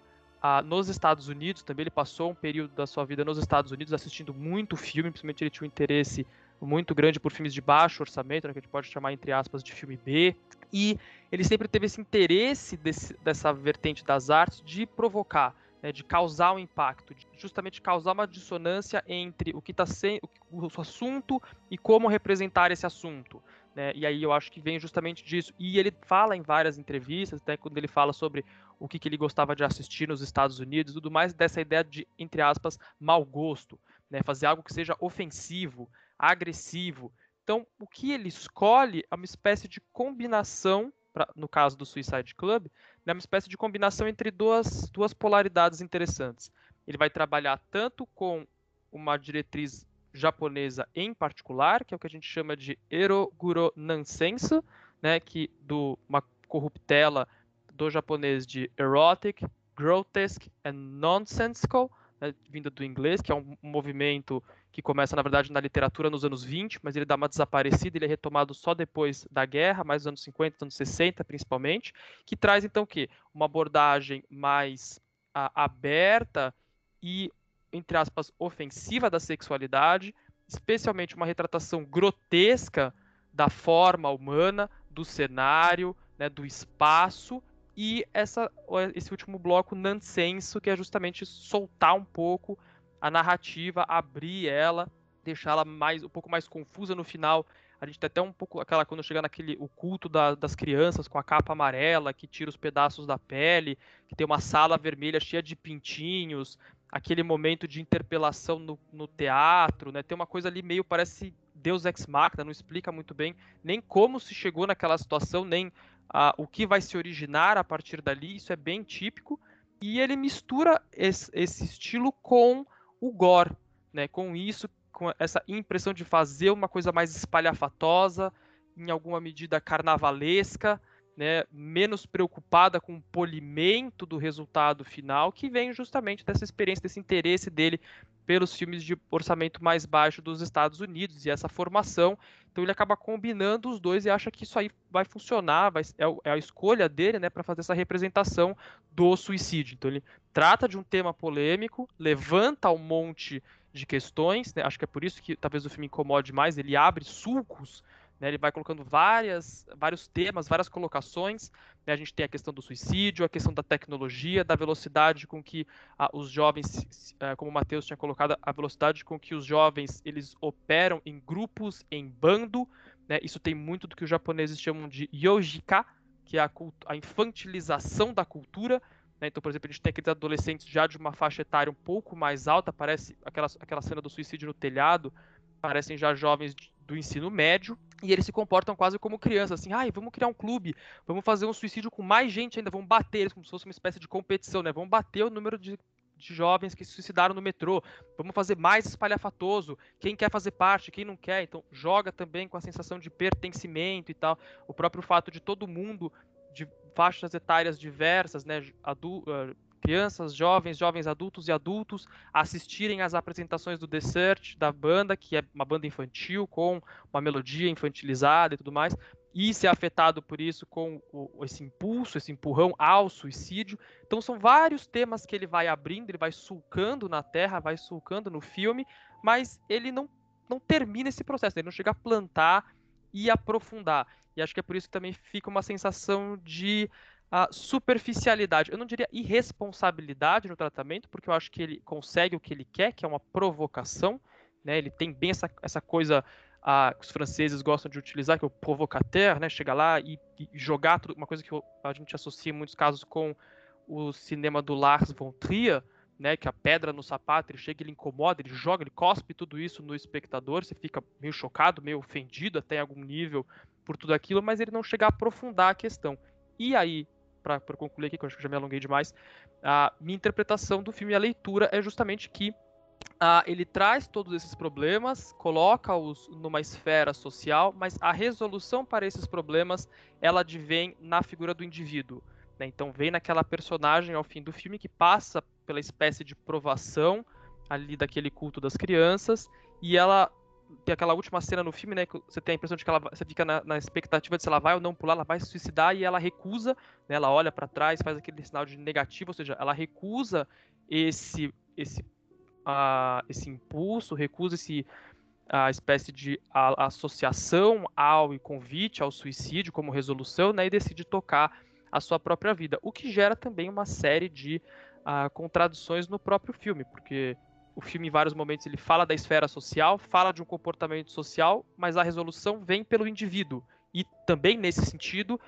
ah, nos Estados Unidos também, ele passou um período da sua vida nos Estados Unidos assistindo muito filme, principalmente ele tinha um interesse muito grande por filmes de baixo orçamento, né, que a gente pode chamar, entre aspas, de filme B. E ele sempre teve esse interesse desse, dessa vertente das artes de provocar né, de causar um impacto, de justamente causar uma dissonância entre o que está sendo o assunto e como representar esse assunto. Né? E aí eu acho que vem justamente disso. E ele fala em várias entrevistas, até quando ele fala sobre o que, que ele gostava de assistir nos Estados Unidos e tudo mais, dessa ideia de, entre aspas, mau gosto, né? fazer algo que seja ofensivo, agressivo. Então, o que ele escolhe é uma espécie de combinação pra, no caso do Suicide Club, é uma espécie de combinação entre duas, duas polaridades interessantes. Ele vai trabalhar tanto com uma diretriz japonesa em particular, que é o que a gente chama de Eroguro Nansensu, né, que do uma corruptela do japonês de erotic, grotesque and nonsensical, né, vinda do inglês, que é um movimento que começa, na verdade, na literatura nos anos 20, mas ele dá uma desaparecida, ele é retomado só depois da guerra, mais nos anos 50, anos 60, principalmente, que traz, então, o quê? Uma abordagem mais a, aberta e, entre aspas, ofensiva da sexualidade, especialmente uma retratação grotesca da forma humana, do cenário, né, do espaço, e essa, esse último bloco, nonsenso, que é justamente soltar um pouco a narrativa, abrir ela, deixá-la mais um pouco mais confusa no final. A gente tem até um pouco aquela quando chega naquele o culto da, das crianças com a capa amarela que tira os pedaços da pele, que tem uma sala vermelha cheia de pintinhos, aquele momento de interpelação no, no teatro, né? Tem uma coisa ali meio parece Deus ex machina, não explica muito bem nem como se chegou naquela situação, nem o que vai se originar a partir dali. Isso é bem típico e ele mistura esse, esse estilo com o gore, né? Com isso, com essa impressão de fazer uma coisa mais espalhafatosa, em alguma medida carnavalesca, né? Menos preocupada com o polimento do resultado final, que vem justamente dessa experiência, desse interesse dele pelos filmes de orçamento mais baixo dos Estados Unidos e essa formação. Então ele acaba combinando os dois e acha que isso aí vai funcionar, vai, é, é a escolha dele né, para fazer essa representação do suicídio. Então ele trata de um tema polêmico, levanta um monte de questões, né, acho que é por isso que talvez o filme incomode mais, ele abre sulcos né, ele vai colocando várias, vários temas, várias colocações. Né, a gente tem a questão do suicídio, a questão da tecnologia, da velocidade com que ah, os jovens, ah, como o Matheus tinha colocado, a velocidade com que os jovens eles operam em grupos, em bando. Né, isso tem muito do que os japoneses chamam de yojika, que é a, a infantilização da cultura. Né, então, por exemplo, a gente tem aqueles adolescentes já de uma faixa etária um pouco mais alta, parece aquela, aquela cena do suicídio no telhado, parecem já jovens do ensino médio, e eles se comportam quase como crianças, assim, ai, vamos criar um clube, vamos fazer um suicídio com mais gente ainda, vamos bater eles como se fosse uma espécie de competição, né? Vamos bater o número de, de jovens que se suicidaram no metrô, vamos fazer mais espalhafatoso, quem quer fazer parte, quem não quer, então joga também com a sensação de pertencimento e tal, o próprio fato de todo mundo de faixas etárias diversas, né, adu uh, crianças, jovens, jovens adultos e adultos assistirem às apresentações do Desert, da banda, que é uma banda infantil com uma melodia infantilizada e tudo mais, e ser afetado por isso com o, esse impulso, esse empurrão ao suicídio. Então são vários temas que ele vai abrindo, ele vai sulcando na terra, vai sulcando no filme, mas ele não, não termina esse processo, ele não chega a plantar e aprofundar. E acho que é por isso que também fica uma sensação de uh, superficialidade. Eu não diria irresponsabilidade no tratamento, porque eu acho que ele consegue o que ele quer, que é uma provocação. Né? Ele tem bem essa, essa coisa que os franceses gostam de utilizar, que é o provocateur, né? Chegar lá e, e jogar tudo, uma coisa que a gente associa em muitos casos com o cinema do Lars von Trier, né, que a pedra no sapato, ele chega, ele incomoda, ele joga, ele cospe tudo isso no espectador, você fica meio chocado, meio ofendido até em algum nível por tudo aquilo, mas ele não chega a aprofundar a questão. E aí, para concluir aqui, que eu acho que já me alonguei demais, a minha interpretação do filme, a leitura, é justamente que ele traz todos esses problemas, coloca-os numa esfera social, mas a resolução para esses problemas ela advém na figura do indivíduo. Né? Então vem naquela personagem ao fim do filme que passa pela espécie de provação ali daquele culto das crianças e ela tem aquela última cena no filme, né? Que você tem a impressão de que ela você fica na, na expectativa de se ela vai ou não pular, ela vai se suicidar e ela recusa, né? Ela olha para trás, faz aquele sinal de negativo, ou seja, ela recusa esse esse a, esse impulso, recusa esse, a espécie de associação ao e convite ao suicídio como resolução, né, e decide tocar a sua própria vida, o que gera também uma série de uh, contradições no próprio filme, porque o filme em vários momentos ele fala da esfera social, fala de um comportamento social, mas a resolução vem pelo indivíduo e também nesse sentido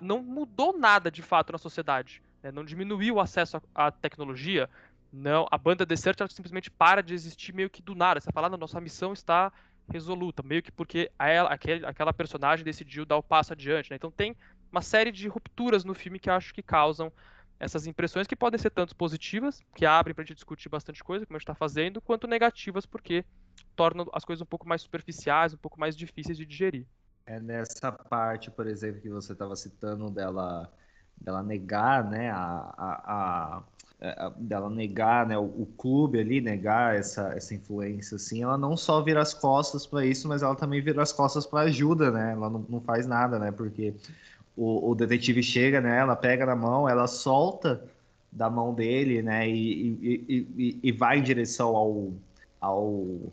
não mudou nada de fato na sociedade, né, não diminuiu o acesso à tecnologia, não, a banda Desert ela simplesmente para de existir meio que do nada. Você fala, nossa missão está resoluta, meio que porque ela, aquele, aquela personagem decidiu dar o passo adiante. Né? Então tem uma série de rupturas no filme que acho que causam essas impressões que podem ser tanto positivas, que abrem para a gente discutir bastante coisa, como a gente está fazendo, quanto negativas, porque tornam as coisas um pouco mais superficiais, um pouco mais difíceis de digerir. É nessa parte, por exemplo, que você estava citando dela, dela negar né, a, a, a é, dela negar, né, o, o, clube ali negar essa, essa influência, assim, ela não só vira as costas para isso, mas ela também vira as costas para ajuda, né? Ela não, não faz nada, né? Porque o, o, detetive chega, né? Ela pega na mão, ela solta da mão dele, né? E, e, e, e vai em direção ao ao,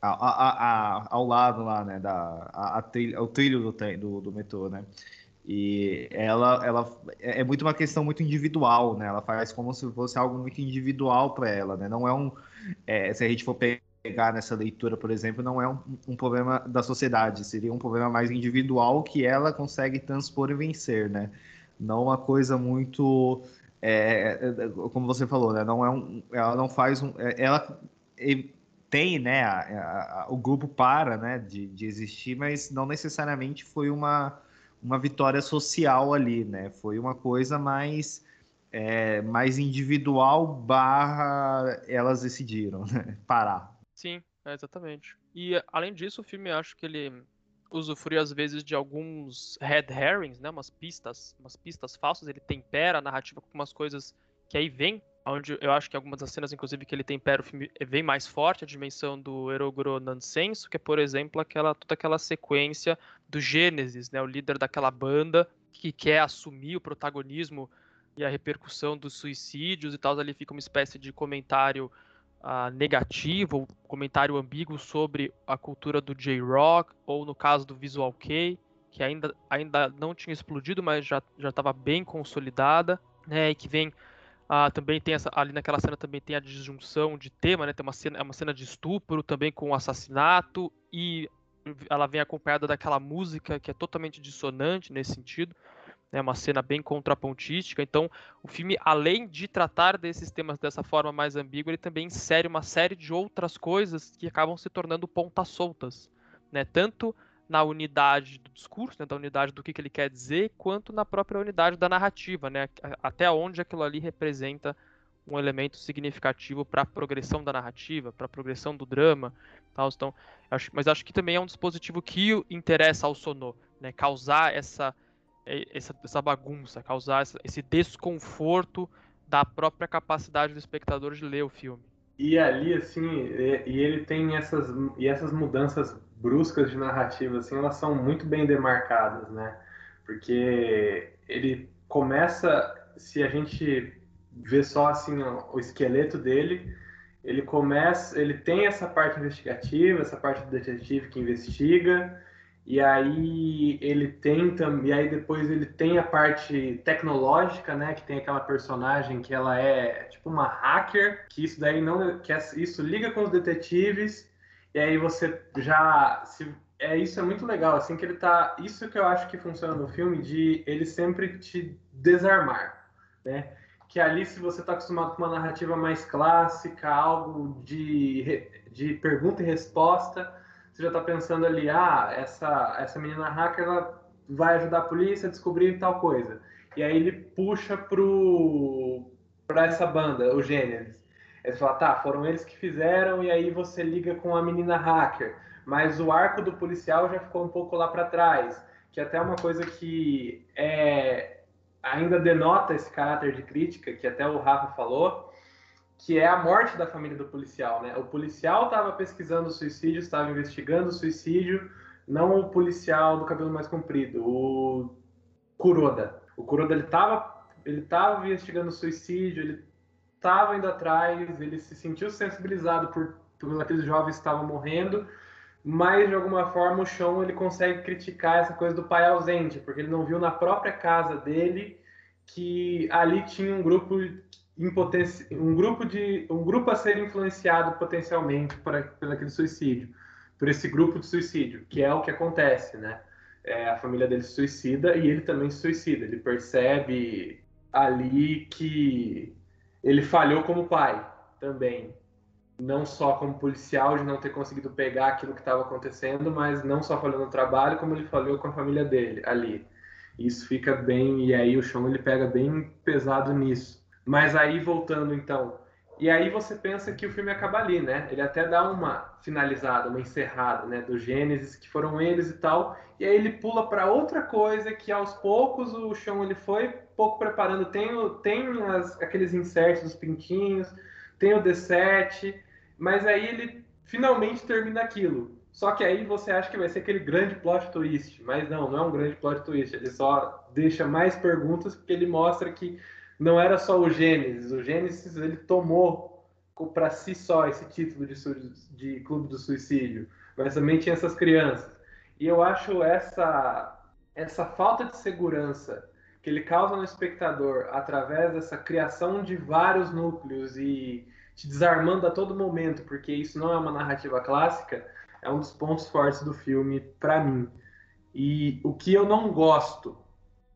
ao, ao, ao lado lá, né? Da a, a trilho, ao trilho do, do, do metrô, né? E ela, ela é, é muito uma questão muito individual, né? Ela faz como se fosse algo muito individual para ela, né? Não é um. É, se a gente for pegar nessa leitura, por exemplo, não é um, um, problema da sociedade, seria um problema mais individual que ela consegue transpor e vencer, né? Não uma coisa muito. É, como você falou, né? Não é um, ela não faz um. É, ela tem, né? A, a, o grupo para, né? De, de existir, mas não necessariamente foi uma uma vitória social ali, né? Foi uma coisa mais é, mais individual barra elas decidiram né? parar. Sim, é exatamente. E além disso, o filme acho que ele usufrui às vezes de alguns red herrings, né? Umas pistas, umas pistas falsas. Ele tempera a narrativa com umas coisas que aí vem onde eu acho que algumas das cenas, inclusive, que ele tempera o filme é bem mais forte, a dimensão do Erogro Nansenso, que é, por exemplo, aquela, toda aquela sequência do Gênesis, né, o líder daquela banda que quer assumir o protagonismo e a repercussão dos suicídios e tal, ali fica uma espécie de comentário uh, negativo, comentário ambíguo sobre a cultura do J-Rock, ou no caso do Visual K, que ainda, ainda não tinha explodido, mas já estava bem consolidada, né, e que vem ah, também tem essa, ali naquela cena também tem a disjunção de tema, né? Tem uma cena, é uma cena de estupro também com o assassinato e ela vem acompanhada daquela música que é totalmente dissonante nesse sentido. Né? uma cena bem contrapontística. Então, o filme, além de tratar desses temas dessa forma mais ambígua, ele também insere uma série de outras coisas que acabam se tornando pontas soltas, né? Tanto na unidade do discurso, né, da unidade do que, que ele quer dizer, quanto na própria unidade da narrativa, né, até onde aquilo ali representa um elemento significativo para a progressão da narrativa, para a progressão do drama, tal. Então, acho, mas acho que também é um dispositivo que interessa ao Sonô, né, causar essa, essa, essa bagunça, causar esse desconforto da própria capacidade do espectador de ler o filme. E ali, assim, e, e ele tem essas, e essas mudanças bruscas de narrativa, assim, elas são muito bem demarcadas, né? Porque ele começa, se a gente vê só assim o esqueleto dele, ele começa, ele tem essa parte investigativa, essa parte do detetive que investiga, e aí ele tenta, e aí depois ele tem a parte tecnológica, né, que tem aquela personagem que ela é tipo uma hacker, que isso daí não, que isso liga com os detetives, e aí você já se é isso é muito legal, assim que ele tá, isso que eu acho que funciona no filme de ele sempre te desarmar, né? Que ali se você está acostumado com uma narrativa mais clássica, algo de, de pergunta e resposta, você já está pensando ali, ah, essa essa menina hacker ela vai ajudar a polícia a descobrir tal coisa. E aí ele puxa para essa banda, o Gênesis. Ele fala, tá, foram eles que fizeram e aí você liga com a menina hacker mas o arco do policial já ficou um pouco lá para trás, que até é uma coisa que é, ainda denota esse caráter de crítica, que até o Rafa falou, que é a morte da família do policial, né? O policial estava pesquisando o suicídio, estava investigando o suicídio, não o policial do cabelo mais comprido, o Kuroda. O Kuroda ele estava ele tava investigando o suicídio, ele estava indo atrás, ele se sentiu sensibilizado por, por aqueles jovens que estavam morrendo mas de alguma forma o Sean ele consegue criticar essa coisa do pai ausente, porque ele não viu na própria casa dele que ali tinha um grupo um grupo de um grupo a ser influenciado potencialmente por, por aquele suicídio, por esse grupo de suicídio, que é o que acontece, né? É, a família dele se suicida e ele também se suicida. Ele percebe ali que ele falhou como pai também não só como policial de não ter conseguido pegar aquilo que estava acontecendo, mas não só falando no trabalho, como ele falou com a família dele ali. Isso fica bem, e aí o Sean ele pega bem pesado nisso. Mas aí voltando então, e aí você pensa que o filme acaba ali, né? Ele até dá uma finalizada, uma encerrada, né, do Gênesis, que foram eles e tal, e aí ele pula para outra coisa que aos poucos o Sean ele foi pouco preparando, tem, tem as, aqueles inserts dos pintinhos, tem o D7, mas aí ele finalmente termina aquilo. Só que aí você acha que vai ser aquele grande plot twist, mas não, não é um grande plot twist. Ele só deixa mais perguntas porque ele mostra que não era só o Gênesis. O Gênesis ele tomou para si só esse título de, de Clube do Suicídio, mas também tinha essas crianças. E eu acho essa essa falta de segurança que ele causa no espectador através dessa criação de vários núcleos e te desarmando a todo momento, porque isso não é uma narrativa clássica, é um dos pontos fortes do filme para mim. E o que eu não gosto,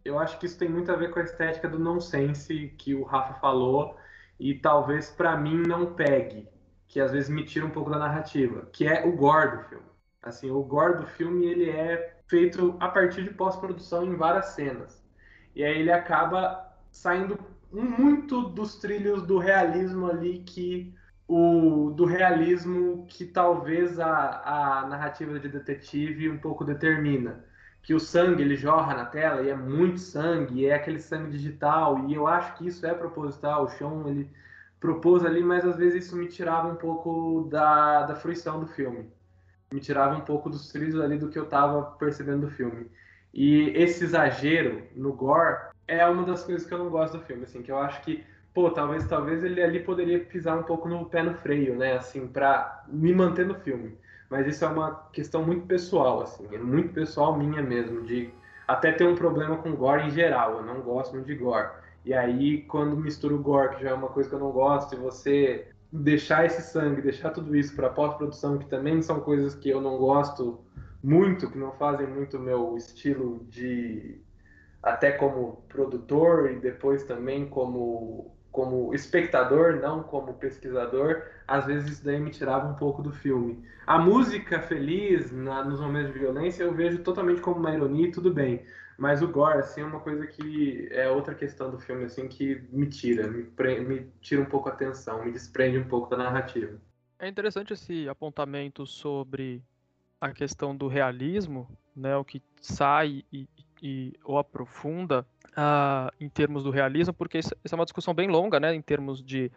eu acho que isso tem muito a ver com a estética do nonsense que o Rafa falou e talvez para mim não pegue, que às vezes me tira um pouco da narrativa, que é o gore do filme. Assim, o gore do filme ele é feito a partir de pós-produção em várias cenas. E aí ele acaba saindo muito dos trilhos do realismo ali que o do realismo que talvez a, a narrativa de detetive um pouco determina que o sangue ele jorra na tela e é muito sangue e é aquele sangue digital e eu acho que isso é proposital o chão ele propôs ali mas às vezes isso me tirava um pouco da, da fruição do filme me tirava um pouco dos trilhos ali do que eu estava percebendo do filme e esse exagero no gore é uma das coisas que eu não gosto do filme, assim, que eu acho que, pô, talvez, talvez ele ali poderia pisar um pouco no pé no freio, né, assim, para me manter no filme. Mas isso é uma questão muito pessoal, assim, é muito pessoal minha mesmo, de até ter um problema com gore em geral, eu não gosto muito de gore. E aí, quando mistura o gore, que já é uma coisa que eu não gosto, e você deixar esse sangue, deixar tudo isso para pós-produção, que também são coisas que eu não gosto muito, que não fazem muito o meu estilo de até como produtor e depois também como como espectador, não como pesquisador, às vezes isso daí me tirava um pouco do filme. A música feliz na, nos momentos de violência eu vejo totalmente como uma ironia e tudo bem, mas o gore assim é uma coisa que é outra questão do filme assim que me tira, me, me tira um pouco a atenção, me desprende um pouco da narrativa. É interessante esse apontamento sobre a questão do realismo, né, o que sai e, e ou aprofunda uh, em termos do realismo, porque isso, é uma discussão bem longa, né, em termos de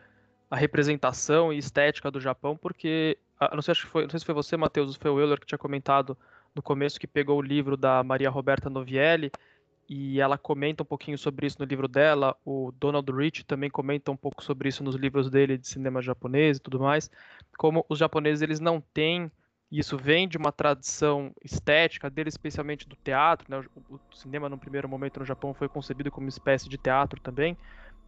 a representação e estética do Japão, porque não sei, foi, não sei se foi você, Matheus, foi o Euler que tinha comentado no começo que pegou o livro da Maria Roberta Novielli e ela comenta um pouquinho sobre isso no livro dela. O Donald Rich também comenta um pouco sobre isso nos livros dele de cinema japonês e tudo mais. Como os japoneses eles não têm isso vem de uma tradição estética dele, especialmente do teatro. Né? O, cinema, no primeiro momento no Japão, foi concebido como uma espécie de teatro também.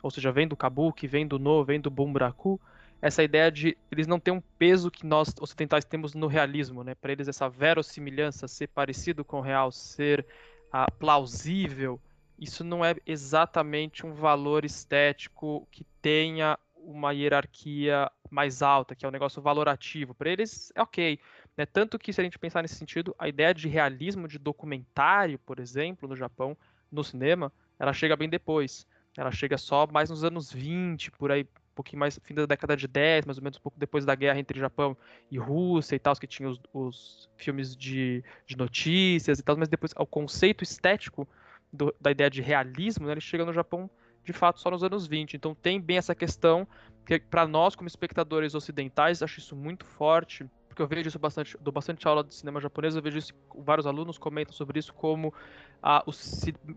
Ou seja, vem do kabuki, vem do no, vem do bunraku. Essa ideia de eles não têm um peso que nós ocidentais temos no realismo, né? Para eles essa verossimilhança, ser parecido com o real, ser ah, plausível, isso não é exatamente um valor estético que tenha uma hierarquia mais alta, que é um negócio valorativo. Para eles é ok. Né? Tanto que, se a gente pensar nesse sentido, a ideia de realismo de documentário, por exemplo, no Japão, no cinema, ela chega bem depois. Ela chega só mais nos anos 20, por aí, um pouquinho mais, fim da década de 10, mais ou menos um pouco depois da guerra entre Japão e Rússia e tal, que tinha os, os filmes de, de, notícias e tal, mas depois o conceito estético do, da ideia de realismo, né, ele chega no Japão de fato só nos anos 20. Então tem bem essa questão que para nós como espectadores ocidentais acho isso muito forte, porque eu vejo isso bastante, dou bastante aula de cinema japonês, eu vejo isso, vários alunos comentam sobre isso como ah, o,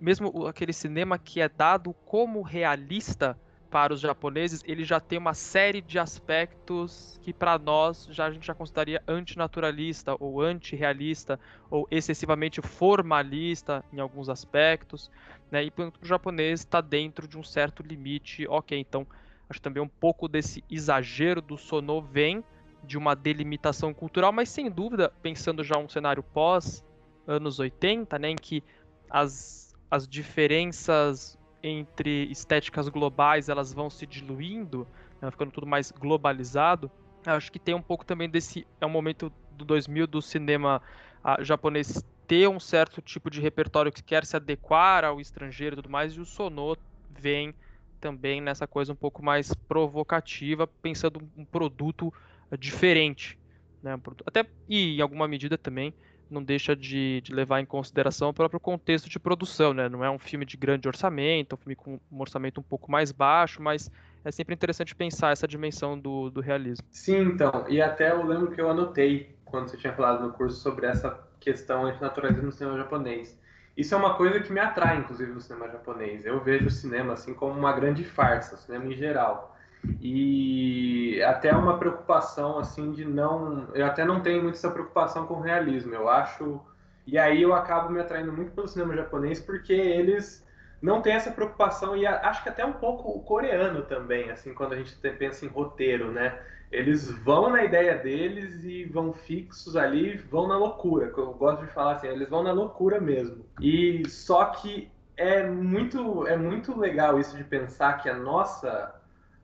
mesmo aquele cinema que é dado como realista para os japoneses, ele já tem uma série de aspectos que para nós já a gente já consideraria antinaturalista ou antirrealista ou excessivamente formalista em alguns aspectos, né? E para o japonês está dentro de um certo limite. Ok, então acho também um pouco desse exagero do sono vem de uma delimitação cultural, mas sem dúvida, pensando já um cenário pós anos 80, né, em que as, as diferenças entre estéticas globais elas vão se diluindo, né, ficando tudo mais globalizado. Acho que tem um pouco também desse é um momento do 2000 do cinema a, japonês ter um certo tipo de repertório que quer se adequar ao estrangeiro e tudo mais, e o Sono vem também nessa coisa um pouco mais provocativa, pensando um produto diferente, né? Até e em alguma medida também não deixa de, de, levar em consideração o próprio contexto de produção, né? Não é um filme de grande orçamento, é um filme com um orçamento um pouco mais baixo, mas é sempre interessante pensar essa dimensão do, do realismo. Sim, então, e até eu lembro que eu anotei quando você tinha falado no curso sobre essa questão antinaturalismo no cinema japonês. Isso é uma coisa que me atrai, inclusive, no cinema japonês. Eu vejo o cinema assim como uma grande farsa, o cinema em geral. E até uma preocupação assim de não, eu até não tenho muito essa preocupação com o realismo. Eu acho e aí eu acabo me atraindo muito pelo cinema japonês porque eles não têm essa preocupação e acho que até um pouco o coreano também, assim, quando a gente pensa em roteiro, né? Eles vão na ideia deles e vão fixos ali, vão na loucura. Eu gosto de falar assim, eles vão na loucura mesmo. E só que é muito é muito legal isso de pensar que a nossa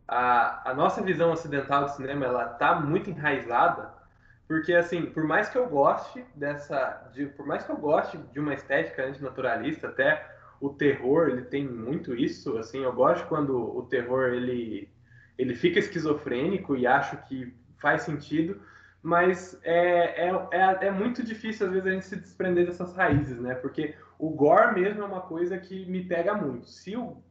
a, a nossa visão ocidental do cinema ela tá muito enraizada porque assim por mais que eu goste dessa de, por mais que eu goste de uma estética antinaturalista até o terror ele tem muito isso assim eu gosto quando o terror ele ele fica esquizofrênico e acho que faz sentido mas é, é, é, é, muito difícil às vezes a gente se desprender dessas raízes, né? Porque o gore mesmo é uma coisa que me pega muito. Se o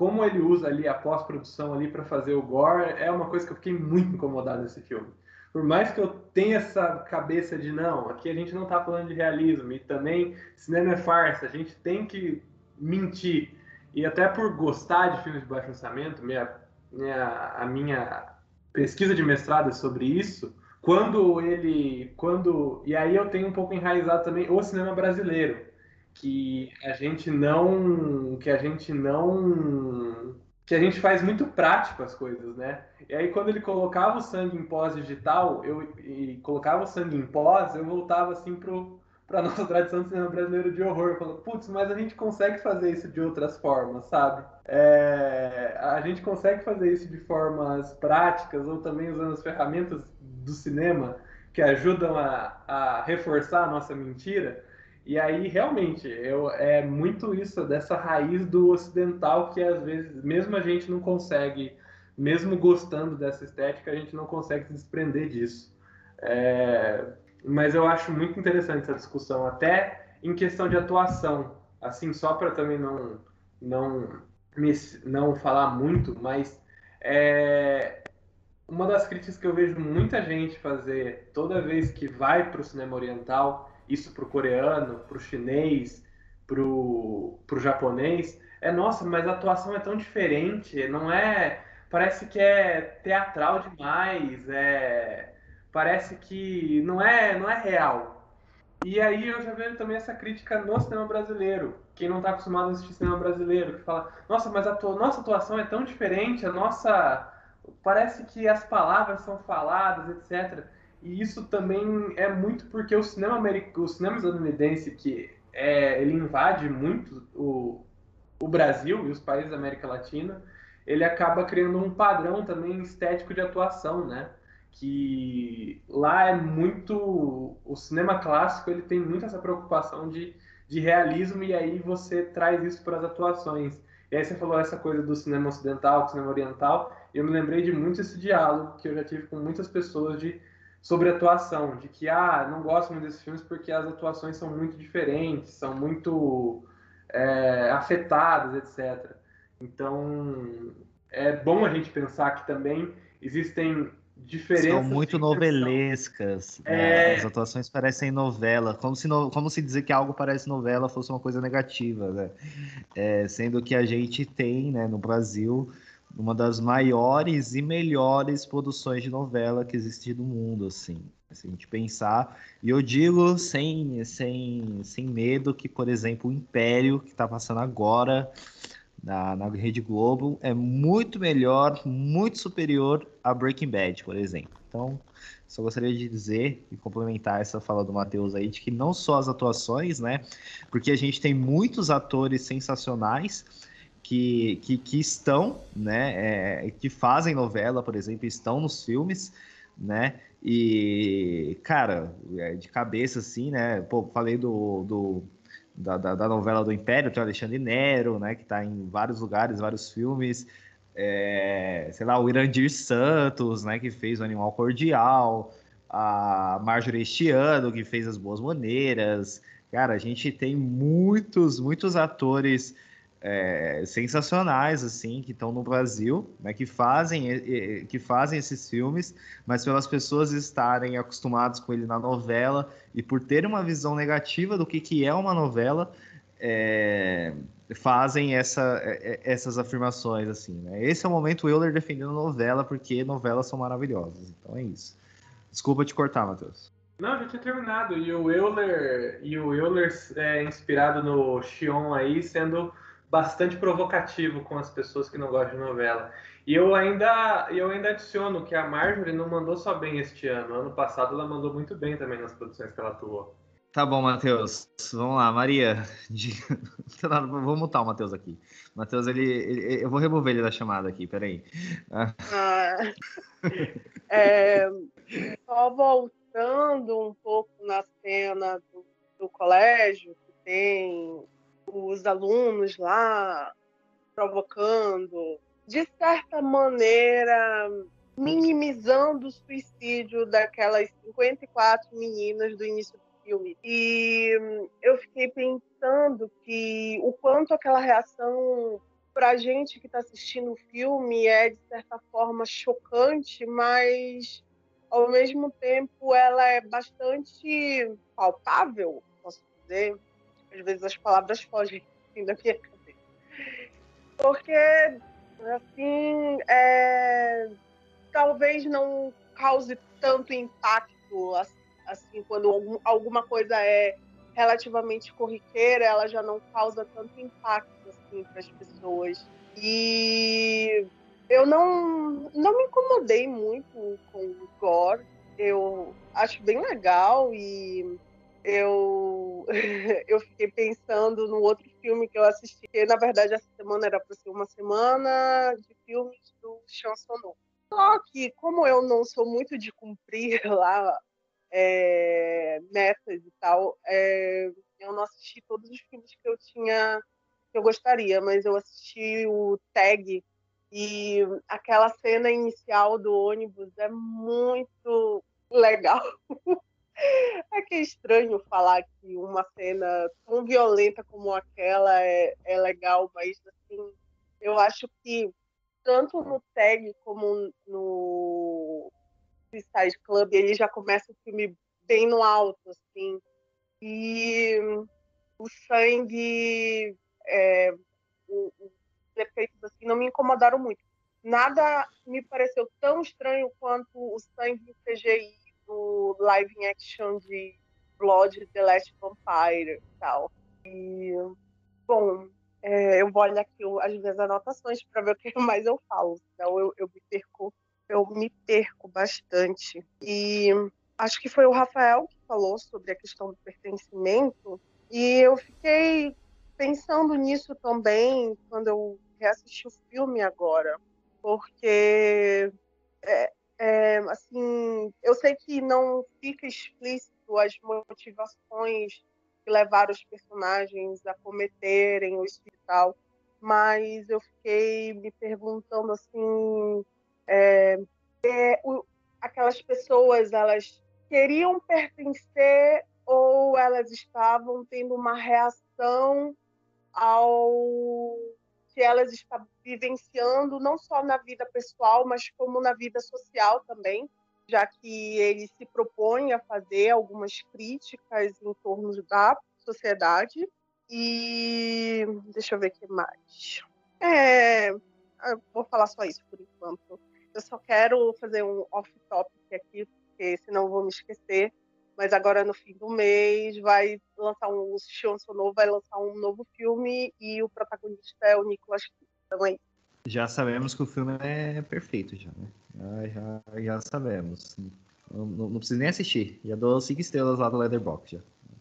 como ele usa ali a pós-produção ali para fazer o gore, é uma coisa que eu fiquei muito incomodado nesse filme. Por mais que eu tenha essa cabeça de não, aqui a gente não está falando de realismo e também cinema é farsa, a gente tem que mentir. E até por gostar de filmes de baixo orçamento, minha, minha, a minha pesquisa de mestrado é sobre isso, quando ele, quando e aí eu tenho um pouco enraizado também o cinema brasileiro que a gente não que a gente não que a gente faz muito prático as coisas, né? E aí quando ele colocava o sangue em pós digital, eu e colocava o sangue em pós, eu voltava assim pro para nossa tradição do cinema brasileiro de horror, falando, putz, mas a gente consegue fazer isso de outras formas, sabe? É, a gente consegue fazer isso de formas práticas ou também usando as ferramentas do cinema que ajudam a, a reforçar a nossa mentira e aí, realmente, eu, é muito isso, dessa raiz do ocidental que às vezes, mesmo a gente não consegue, mesmo gostando dessa estética, a gente não consegue se desprender disso. É, mas eu acho muito interessante essa discussão, até em questão de atuação. assim, só para também não, não, não falar muito, mas é, uma das críticas que eu vejo muita gente fazer toda vez que vai para o cinema oriental, isso para o coreano, para o chinês, para o japonês, é nossa, mas a atuação é tão diferente, não é. Parece que é teatral demais, é, parece que não é, não é real. E aí eu já vejo também essa crítica no cinema brasileiro. Quem não está acostumado a assistir cinema brasileiro, que fala, nossa, mas a nossa atuação é tão diferente, a nossa. Parece que as palavras são faladas, etc. E isso também é muito porque o cinema, americano, o cinema estadunidense, que é, ele invade muito o, o Brasil e os países da América Latina, ele acaba criando um padrão também estético de atuação, né? que lá é muito o cinema clássico ele tem muito essa preocupação de, de realismo e aí você traz isso para as atuações e aí você falou essa coisa do cinema ocidental do cinema oriental e eu me lembrei de muito esse diálogo que eu já tive com muitas pessoas de sobre atuação de que ah não gosto muito desses filmes porque as atuações são muito diferentes são muito é, afetadas etc então é bom a gente pensar que também existem diferenças. São muito novelescas. Né? É... As atuações parecem novela, como se, no... como se dizer que algo parece novela fosse uma coisa negativa, né? É, sendo que a gente tem, né, no Brasil, uma das maiores e melhores produções de novela que existe no mundo, assim. Se a gente pensar, e eu digo sem, sem, sem medo que, por exemplo, o Império, que está passando agora, na, na Rede Globo é muito melhor, muito superior a Breaking Bad, por exemplo. Então, só gostaria de dizer e complementar essa fala do Matheus aí, de que não só as atuações, né? Porque a gente tem muitos atores sensacionais que, que, que estão, né? É, que fazem novela, por exemplo, estão nos filmes, né? E, cara, é de cabeça assim, né? Pô, falei do, do da, da, da, novela do Império, tem o Alexandre Nero, né, que está em vários lugares, vários filmes. É, sei lá, o Irandir Santos, né, que fez o Animal Cordial, a Marjorie este ano, que fez As Boas Maneiras. Cara, a gente tem muitos, muitos atores é, sensacionais assim que estão no Brasil, né, que fazem que fazem esses filmes, mas pelas pessoas estarem acostumadas com ele na novela e por ter uma visão negativa do que, que é uma novela, é, fazem essa, é, é, essas afirmações assim. Né? Esse é o momento Euler defendendo novela porque novelas são maravilhosas. Então é isso. Desculpa te cortar, Matheus. Não, já tinha terminado. E o Euler, e o Euler é inspirado no Xion aí, sendo bastante provocativo com as pessoas que não gostam de novela. E eu ainda, eu ainda adiciono que a Marjorie não mandou só bem este ano. Ano passado ela mandou muito bem também nas produções que ela atuou. Tá bom, Matheus. Vamos lá, Maria. Vou mutar o Matheus aqui. Matheus, ele, ele, eu vou remover ele da chamada aqui, peraí. Ah, é, só voltando um pouco na cena do, do colégio, que tem os alunos lá provocando, de certa maneira, minimizando o suicídio daquelas 54 meninas do início do filme. E eu fiquei pensando que o quanto aquela reação para a gente que está assistindo o filme é de certa forma chocante, mas ao mesmo tempo ela é bastante palpável, posso dizer às vezes as palavras fogem assim, da minha cabeça. Porque, assim, é, talvez não cause tanto impacto, assim, quando alguma coisa é relativamente corriqueira, ela já não causa tanto impacto, assim, para as pessoas. E eu não, não me incomodei muito com o gore. Eu acho bem legal e eu, eu fiquei pensando no outro filme que eu assisti, que na verdade essa semana era para ser uma semana de filmes do Chansonneau. Só que, como eu não sou muito de cumprir lá é, metas e tal, é, eu não assisti todos os filmes que eu tinha, que eu gostaria, mas eu assisti o Tag e aquela cena inicial do ônibus é muito legal. É que é estranho falar que uma cena tão violenta como aquela é, é legal, mas assim, eu acho que tanto no tag como no Suicide Club, ele já começa o filme bem no alto, assim. E o sangue, é, os efeitos assim, não me incomodaram muito. Nada me pareceu tão estranho quanto o sangue CGI do live action de Blood The Last Vampire e tal. E, bom, é, eu vou olhar aqui as minhas anotações para ver o que mais eu falo, senão eu, eu me perco, eu me perco bastante. E acho que foi o Rafael que falou sobre a questão do pertencimento, e eu fiquei pensando nisso também quando eu reassisti o filme agora, porque é, é, assim, eu sei que não fica explícito as motivações que levaram os personagens a cometerem o hospital, mas eu fiquei me perguntando assim, é, é, o, aquelas pessoas elas queriam pertencer ou elas estavam tendo uma reação ao que elas estavam vivenciando, não só na vida pessoal, mas como na vida social também, já que ele se propõe a fazer algumas críticas em torno da sociedade. E deixa eu ver o que mais. É, vou falar só isso por enquanto. Eu só quero fazer um off-topic aqui, porque senão eu vou me esquecer mas agora no fim do mês vai lançar um o Sono vai lançar um novo filme e o protagonista é o Nicolas é Já sabemos que o filme é perfeito já, né? Já, já, já sabemos. Não, não, preciso nem assistir. Já dou cinco estrelas lá do Leatherbox já.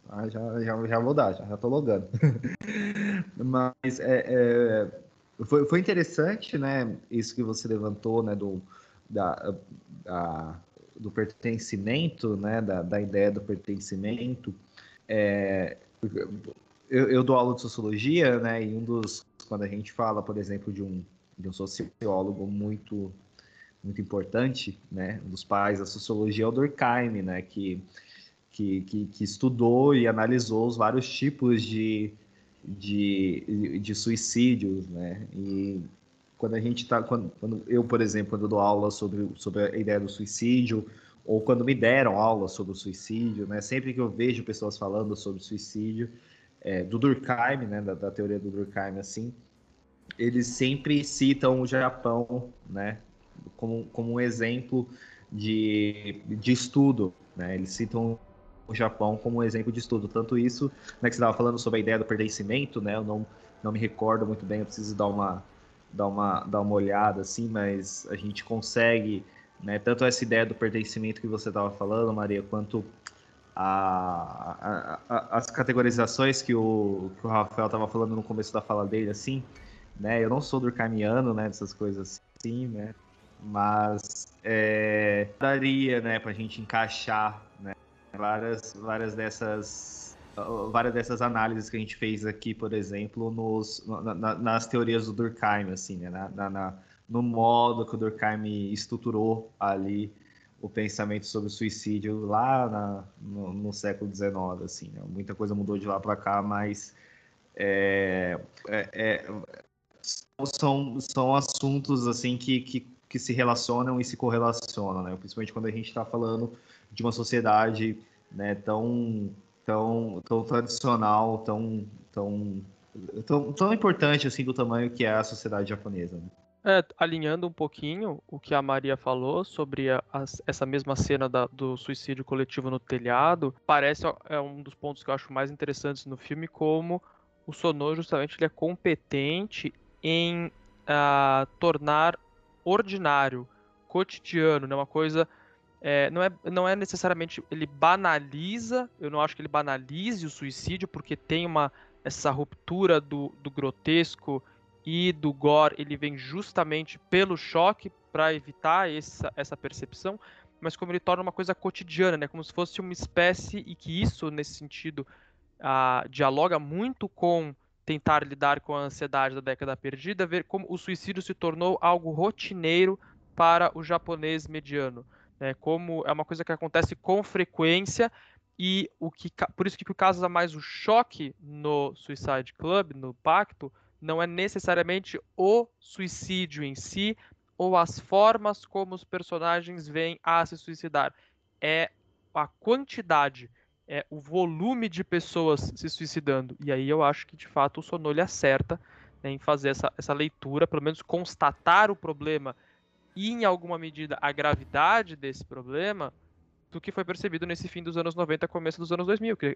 Ah, já, já, já vou dar, já, já tô logando. Mas é, é, foi, foi interessante, né? Isso que você levantou, né? Do, da, da do pertencimento, né, da, da ideia do pertencimento. É, eu, eu, dou aula de sociologia, né, e um dos, quando a gente fala, por exemplo, de um, de um sociólogo muito muito importante, né, um dos pais da sociologia é o Durkheim, né, que, que, que, que estudou e analisou os vários tipos de, de, de suicídios, né, e quando a gente está, quando, quando, eu, por exemplo, quando dou aula sobre, sobre a ideia do suicídio, ou quando me deram aula sobre o suicídio, né, sempre que eu vejo pessoas falando sobre suicídio, é, do Durkheim, né, da, da, teoria do Durkheim, assim, eles sempre citam o Japão, né, como, como um exemplo de, de estudo, né, eles citam o Japão como um exemplo de estudo, tanto isso, né, que você estava falando sobre a ideia do pertencimento, né, eu não, não me recordo muito bem, eu preciso dar uma dar uma, dar uma olhada, assim, mas a gente consegue, né, tanto essa ideia do pertencimento que você estava falando, Maria, quanto a, a, a, as categorizações que o, que o Rafael estava falando no começo da fala dele, assim, né, eu não sou durkheimiano, né, dessas coisas assim, né, mas é, daria, né, para a gente encaixar, né, várias, várias dessas várias dessas análises que a gente fez aqui, por exemplo, nos, na, nas teorias do Durkheim, assim, né? Na, na, no modo que o Durkheim estruturou ali o pensamento sobre o suicídio lá na, no, no, século XIX, assim, né? muita coisa mudou de lá para cá, mas é, é, é, são, são assuntos assim que, que, que se relacionam e se correlacionam, né? principalmente quando a gente está falando de uma sociedade né, tão tão, tão tradicional, tão, tão, tão, tão importante assim do tamanho que é a sociedade japonesa. Né? É, alinhando um pouquinho o que a Maria falou sobre a, a, essa mesma cena da, do suicídio coletivo no telhado, parece é um dos pontos que eu acho mais interessantes no filme, como o Sono justamente ele é competente em uh, tornar ordinário, cotidiano, né, uma coisa é, não, é, não é necessariamente ele banaliza, eu não acho que ele banalize o suicídio, porque tem uma essa ruptura do, do grotesco e do gore, ele vem justamente pelo choque para evitar essa, essa percepção, mas como ele torna uma coisa cotidiana, né, como se fosse uma espécie, e que isso, nesse sentido, ah, dialoga muito com tentar lidar com a ansiedade da década perdida, ver como o suicídio se tornou algo rotineiro para o japonês mediano né, como é uma coisa que acontece com frequência e o que por isso que o que causa mais o choque no Suicide Club, no Pacto, não é necessariamente o suicídio em si ou as formas como os personagens vêm a se suicidar, é a quantidade, é o volume de pessoas se suicidando. E aí eu acho que de fato o Sonolho acerta né, em fazer essa, essa leitura, pelo menos constatar o problema e, em alguma medida, a gravidade desse problema do que foi percebido nesse fim dos anos 90, começo dos anos 2000. Que,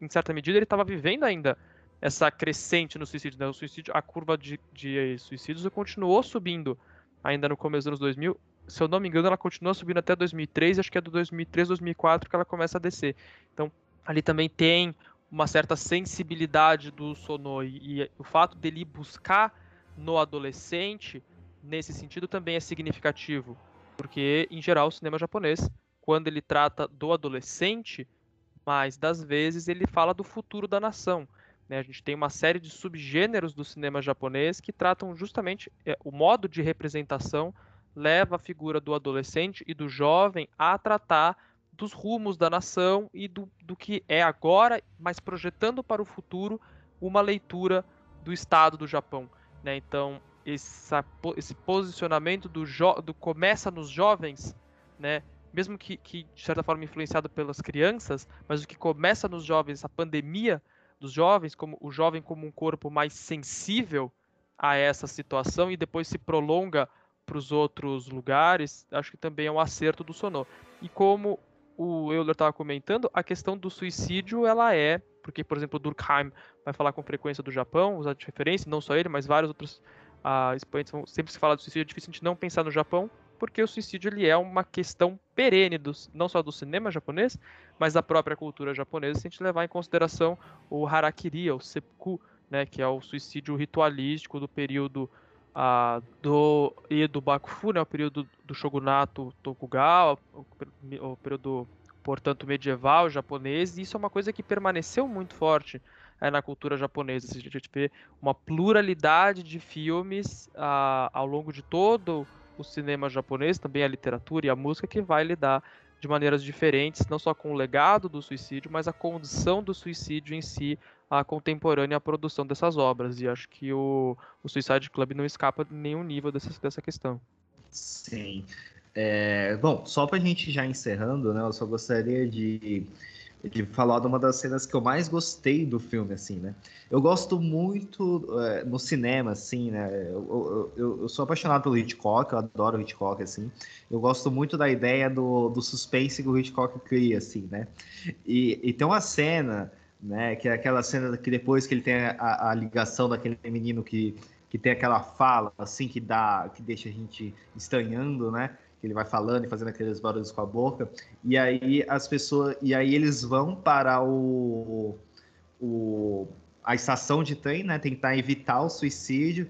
em certa medida, ele estava vivendo ainda essa crescente no suicídio. Né? Suicídio, a curva de, de suicídios continuou subindo ainda no começo dos anos 2000. Se eu não me engano, ela continua subindo até 2003, acho que é do 2003, 2004 que ela começa a descer. Então, ali também tem uma certa sensibilidade do Sono e, e o fato dele buscar no adolescente nesse sentido também é significativo, porque em geral o cinema japonês, quando ele trata do adolescente, mais das vezes ele fala do futuro da nação. Né? A gente tem uma série de subgêneros do cinema japonês que tratam justamente é, o modo de representação leva a figura do adolescente e do jovem a tratar dos rumos da nação e do, do que é agora, mas projetando para o futuro uma leitura do Estado do Japão. Né? Então, essa, esse posicionamento do, do, começa nos jovens, né? mesmo que, que, de certa forma influenciado pelas crianças, mas o que começa nos jovens, a pandemia dos jovens, como o jovem como um corpo mais sensível a essa situação e depois se prolonga para os outros lugares, acho que também é um acerto do Sonô. E como o Euler estava comentando, a questão do suicídio, ela é, porque, por exemplo, Durkheim vai falar com frequência do Japão, usar de referência, não só ele, mas vários outros expoentes vão, sempre se fala do suicídio, é difícil a gente não pensar no Japão, porque o suicídio ele é uma questão perene, dos, não só do cinema japonês, mas da própria cultura japonesa, se a gente levar em consideração o harakiri, o seppuku, né, que é o suicídio ritualístico do período uh, do Edo Bakufu, né, o período do shogunato Tokugawa, o, o período, portanto, medieval japonês, e isso é uma coisa que permaneceu muito forte é, na cultura japonesa. A gente vê uma pluralidade de filmes uh, ao longo de todo o cinema japonês, também a literatura e a música, que vai lidar de maneiras diferentes, não só com o legado do suicídio, mas a condição do suicídio em si, a contemporânea produção dessas obras. E acho que o, o Suicide Club não escapa de nenhum nível dessa, dessa questão. Sim. É, bom, só para a gente já encerrando, né? Eu só gostaria de, de falar de uma das cenas que eu mais gostei do filme, assim, né? Eu gosto muito é, no cinema, assim, né? Eu, eu, eu, sou apaixonado pelo Hitchcock, eu adoro Hitchcock, assim. Eu gosto muito da ideia do, do suspense que o Hitchcock cria, assim, né? E, e tem uma cena né? Que é aquela cena que depois que ele tem a, a ligação daquele menino que, que tem aquela fala assim que dá, que deixa a gente estranhando, né? Que ele vai falando e fazendo aqueles barulhos com a boca. E aí as pessoas, e aí eles vão para o, o a estação de trem, né? Tentar evitar o suicídio.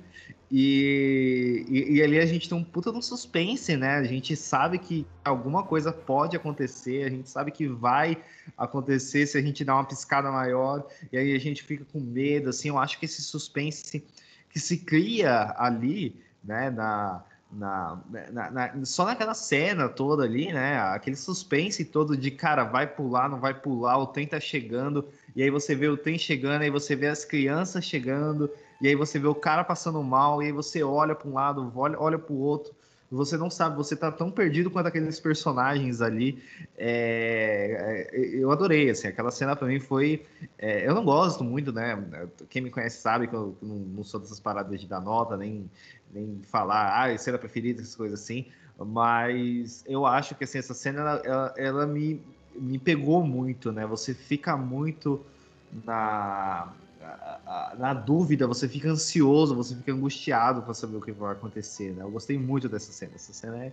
E, e, e, ali a gente tem um puta de um suspense, né? A gente sabe que alguma coisa pode acontecer, a gente sabe que vai acontecer se a gente dar uma piscada maior, e aí a gente fica com medo, assim. Eu acho que esse suspense que se cria ali, né, na, na, na, na, só naquela cena toda ali, né? Aquele suspense todo de cara, vai pular, não vai pular, o trem tá chegando, e aí você vê o trem chegando, aí você vê as crianças chegando, e aí você vê o cara passando mal, e aí você olha para um lado, olha, olha para o outro, você não sabe, você tá tão perdido quanto aqueles personagens ali. É, é, eu adorei, assim, aquela cena para mim foi. É, eu não gosto muito, né? Quem me conhece sabe que eu não, não sou dessas paradas de dar nota, nem, nem falar, ah, cena preferida, essas coisas assim. Mas eu acho que assim, essa cena ela, ela, ela me, me pegou muito, né? Você fica muito na na dúvida, você fica ansioso, você fica angustiado para saber o que vai acontecer, né? Eu gostei muito dessa cena. Essa cena é,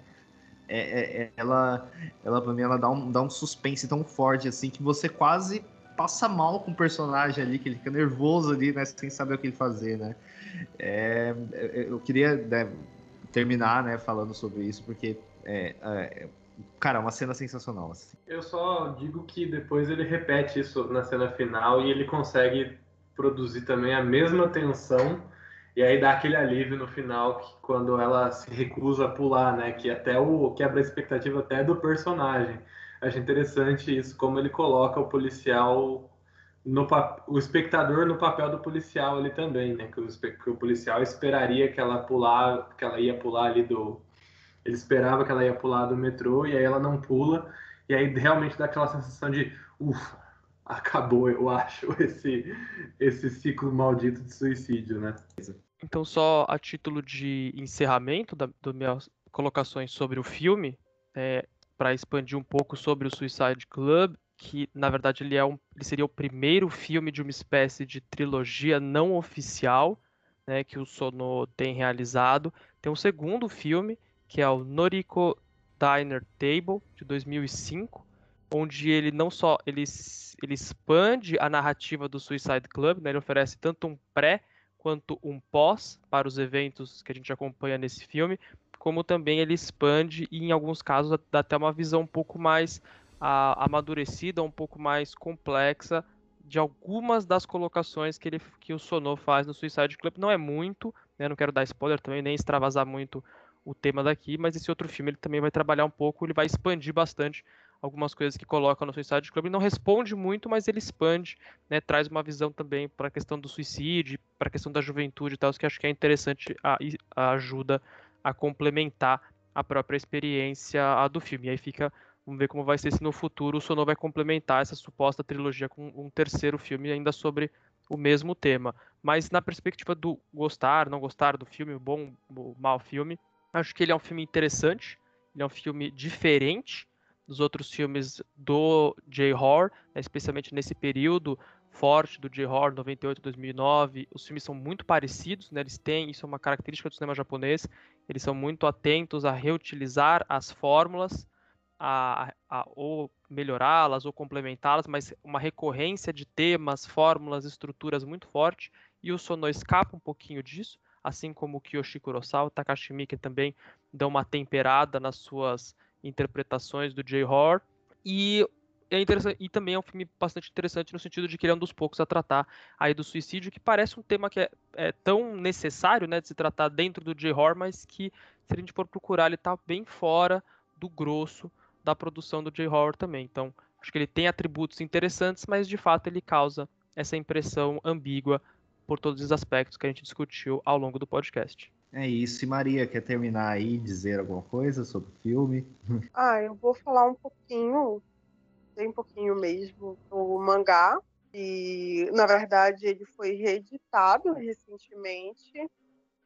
é, é, é ela, ela para mim, ela dá um, dá um suspense tão forte assim que você quase passa mal com o personagem ali, que ele fica nervoso ali, né, sem saber o que ele fazer, né? É, eu queria né, terminar, né, falando sobre isso porque é, é, cara, uma cena sensacional. Assim. Eu só digo que depois ele repete isso na cena final e ele consegue produzir também a mesma tensão e aí dá aquele alívio no final que quando ela se recusa a pular, né? Que até o quebra a expectativa até do personagem. acho interessante isso, como ele coloca o policial no o espectador no papel do policial ali também, né? Que o, que o policial esperaria que ela pular, que ela ia pular ali do. Ele esperava que ela ia pular do metrô e aí ela não pula. E aí realmente dá aquela sensação de ufa, acabou, eu acho, esse, esse ciclo maldito de suicídio, né? Então, só a título de encerramento das minhas colocações sobre o filme, é, para expandir um pouco sobre o Suicide Club, que na verdade ele, é um, ele seria o primeiro filme de uma espécie de trilogia não oficial né, que o Sono tem realizado. Tem um segundo filme, que é o Noriko Diner Table, de 2005, onde ele não só ele, ele expande a narrativa do Suicide Club, né, ele oferece tanto um pré quanto um pós para os eventos que a gente acompanha nesse filme, como também ele expande e em alguns casos dá até uma visão um pouco mais a, amadurecida, um pouco mais complexa de algumas das colocações que, ele, que o Sono faz no Suicide Club. Não é muito, né? não quero dar spoiler também, nem extravasar muito o tema daqui, mas esse outro filme ele também vai trabalhar um pouco, ele vai expandir bastante algumas coisas que coloca no Suicide Club. Ele não responde muito, mas ele expande, né? traz uma visão também para a questão do suicídio, para a questão da juventude e tal, que acho que é interessante, a, a ajuda a complementar a própria experiência do filme. E aí fica Vamos ver como vai ser se no futuro o Sono vai complementar essa suposta trilogia com um terceiro filme ainda sobre o mesmo tema. Mas na perspectiva do gostar, não gostar do filme, o bom ou mau filme, acho que ele é um filme interessante, ele é um filme diferente dos outros filmes do J-Horror, né, especialmente nesse período forte do J-Horror 98 2009. Os filmes são muito parecidos, né, eles têm, isso é uma característica do cinema japonês, eles são muito atentos a reutilizar as fórmulas a, a ou melhorá-las ou complementá-las, mas uma recorrência de temas, fórmulas, estruturas muito forte, e o Sono escapa um pouquinho disso, assim como o Kiyoshi Kurosawa, Takashi Miike também dão uma temperada nas suas interpretações do J-Horror, e é e também é um filme bastante interessante no sentido de que ele é um dos poucos a tratar aí do suicídio, que parece um tema que é, é tão necessário, né, de se tratar dentro do J-Horror, mas que se a gente for procurar, ele está bem fora do grosso da produção do J-Horror também. Então, acho que ele tem atributos interessantes, mas de fato ele causa essa impressão ambígua por todos os aspectos que a gente discutiu ao longo do podcast. É isso. E Maria, quer terminar aí dizer alguma coisa sobre o filme? Ah, eu vou falar um pouquinho, bem pouquinho mesmo, do mangá. E, na verdade, ele foi reeditado recentemente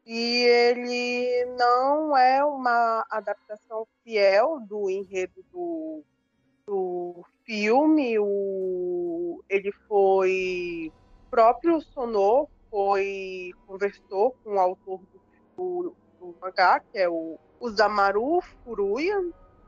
e ele não é uma adaptação fiel do enredo do, do filme. O, ele foi próprio Sonô foi conversou com o autor do, do mangá, que é o, o Zamaru Furuya,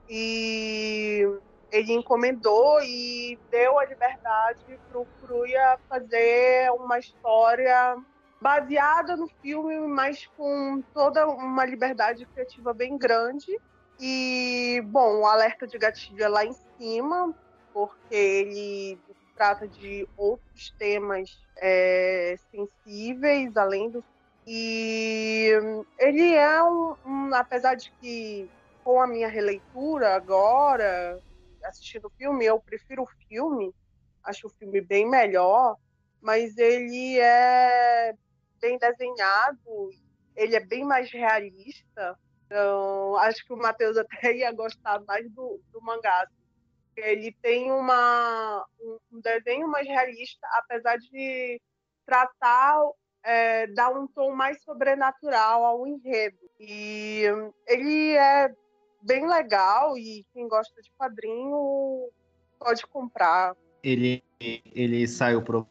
e ele encomendou e deu a liberdade para o Furuya fazer uma história baseada no filme, mas com toda uma liberdade criativa bem grande. E, bom, o alerta de gatilho é lá em cima, porque ele trata de outros temas é, sensíveis, além do. E ele é um, um, apesar de que com a minha releitura agora, assistindo o filme, eu prefiro o filme, acho o filme bem melhor, mas ele é bem desenhado, ele é bem mais realista. Então, acho que o Matheus até ia gostar mais do, do mangá. Ele tem uma, um desenho mais realista, apesar de tratar, é, dar um tom mais sobrenatural ao enredo. E ele é bem legal e quem gosta de quadrinho pode comprar. Ele, ele saiu para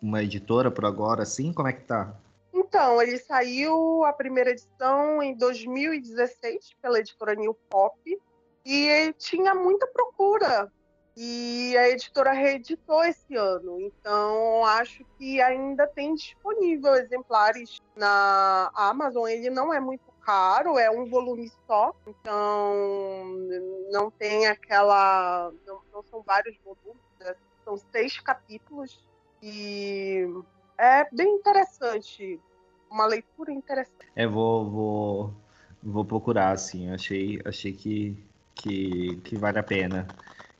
uma editora por agora, assim? Como é que tá? Então, ele saiu a primeira edição em 2016 pela editora New Pop e tinha muita procura. E a editora reeditou esse ano. Então, acho que ainda tem disponível exemplares na Amazon. Ele não é muito caro, é um volume só. Então, não tem aquela. Não, não são vários volumes, né? são seis capítulos. E é bem interessante, uma leitura interessante. É, vou, vou, vou procurar, assim, achei, achei que, que, que vale a pena.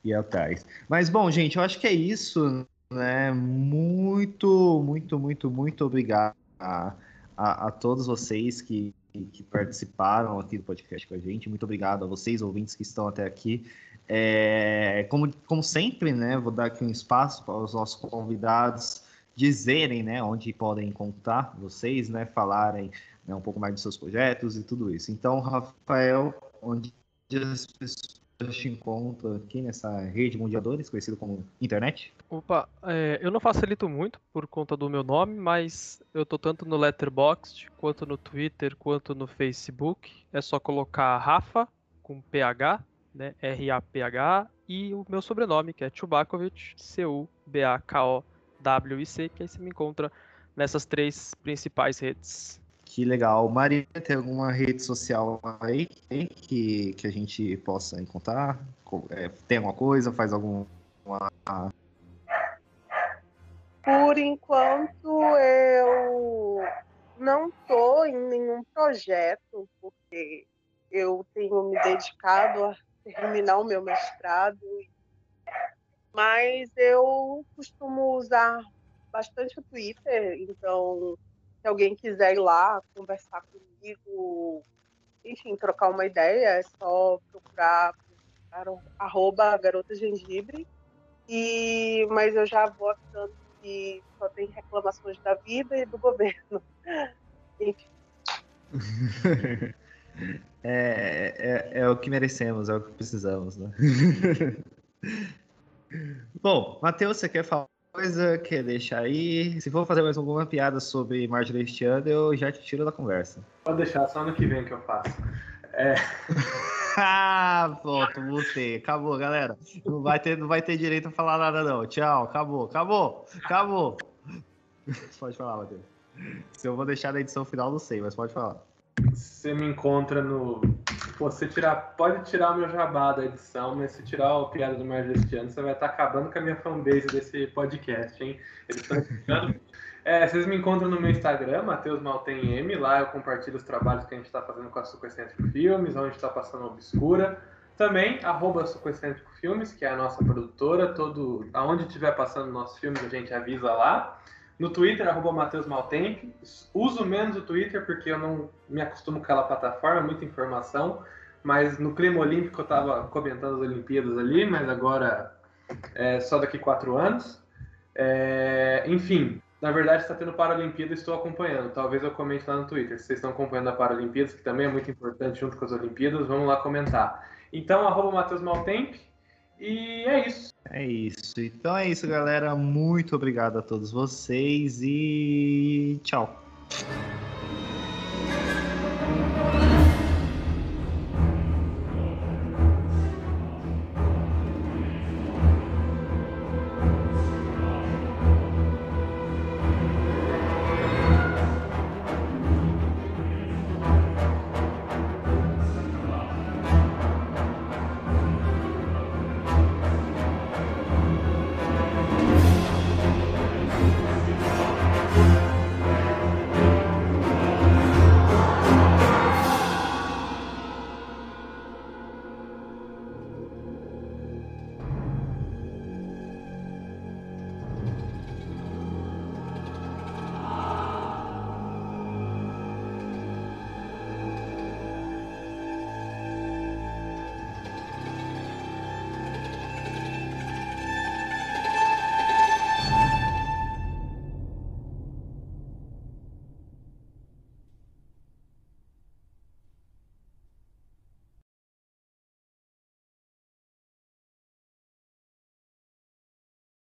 Ir atrás. Mas bom, gente, eu acho que é isso, né? Muito, muito, muito, muito obrigado a, a, a todos vocês que, que participaram aqui do podcast com a gente. Muito obrigado a vocês, ouvintes que estão até aqui. É, como, como sempre, né? Vou dar aqui um espaço para os nossos convidados dizerem, né, onde podem encontrar vocês, né, falarem né, um pouco mais dos seus projetos e tudo isso. Então, Rafael, onde as pessoas te encontram aqui nessa rede mundiadores, conhecido como internet? Opa, é, eu não facilito muito por conta do meu nome, mas eu tô tanto no Letterboxd, quanto no Twitter, quanto no Facebook. É só colocar Rafa com PH, né, R-A-P-H, e o meu sobrenome, que é Chubakovic, C-U-B-A-K-O-W-I-C, que aí você me encontra nessas três principais redes. Que legal. Maria, tem alguma rede social aí que, que a gente possa encontrar? É, tem alguma coisa? Faz alguma. Por enquanto, eu não estou em nenhum projeto, porque eu tenho me dedicado a terminar o meu mestrado. Mas eu costumo usar bastante o Twitter, então se alguém quiser ir lá conversar comigo, enfim, trocar uma ideia, é só procurar arroba garota gengibre. E, mas eu já vou avisando que só tem reclamações da vida e do governo. Enfim. É, é, é, o que merecemos, é o que precisamos, né? Bom, Matheus, você quer falar coisa, quer deixar aí? Se for fazer mais alguma piada sobre Marjorie este ano, eu já te tiro da conversa. Pode deixar, só ano que vem que eu faço. É... ah, pronto, voltei. Acabou, galera. Não vai, ter, não vai ter direito a falar nada, não. Tchau, acabou, acabou, acabou. Pode falar, Matheus. Se eu vou deixar na edição final, não sei, mas pode falar. Você me encontra no. Pô, você tirar, pode tirar o meu jabá da edição, mas se tirar o piada do Margestiano, você vai estar tá acabando com a minha fanbase desse podcast, hein? Eles estão É, vocês me encontram no meu Instagram, Matheus Maltem M. Lá eu compartilho os trabalhos que a gente está fazendo com a Sucoecêntrico Filmes, onde está passando Obscura. Também, arroba Filmes, que é a nossa produtora. Todo, aonde estiver passando nossos filmes, a gente avisa lá. No Twitter, arroba Matheus Maltemp. Uso menos o Twitter porque eu não me acostumo com aquela plataforma, muita informação. Mas no clima olímpico eu estava comentando as Olimpíadas ali, mas agora é só daqui quatro anos. É, enfim, na verdade está tendo Paralimpíada, estou acompanhando. Talvez eu comente lá no Twitter. Se vocês estão acompanhando a Paralimpíadas, que também é muito importante junto com as Olimpíadas, vamos lá comentar. Então, arroba Matheus Maltemp. E é isso. É isso. Então é isso, galera. Muito obrigado a todos vocês e tchau.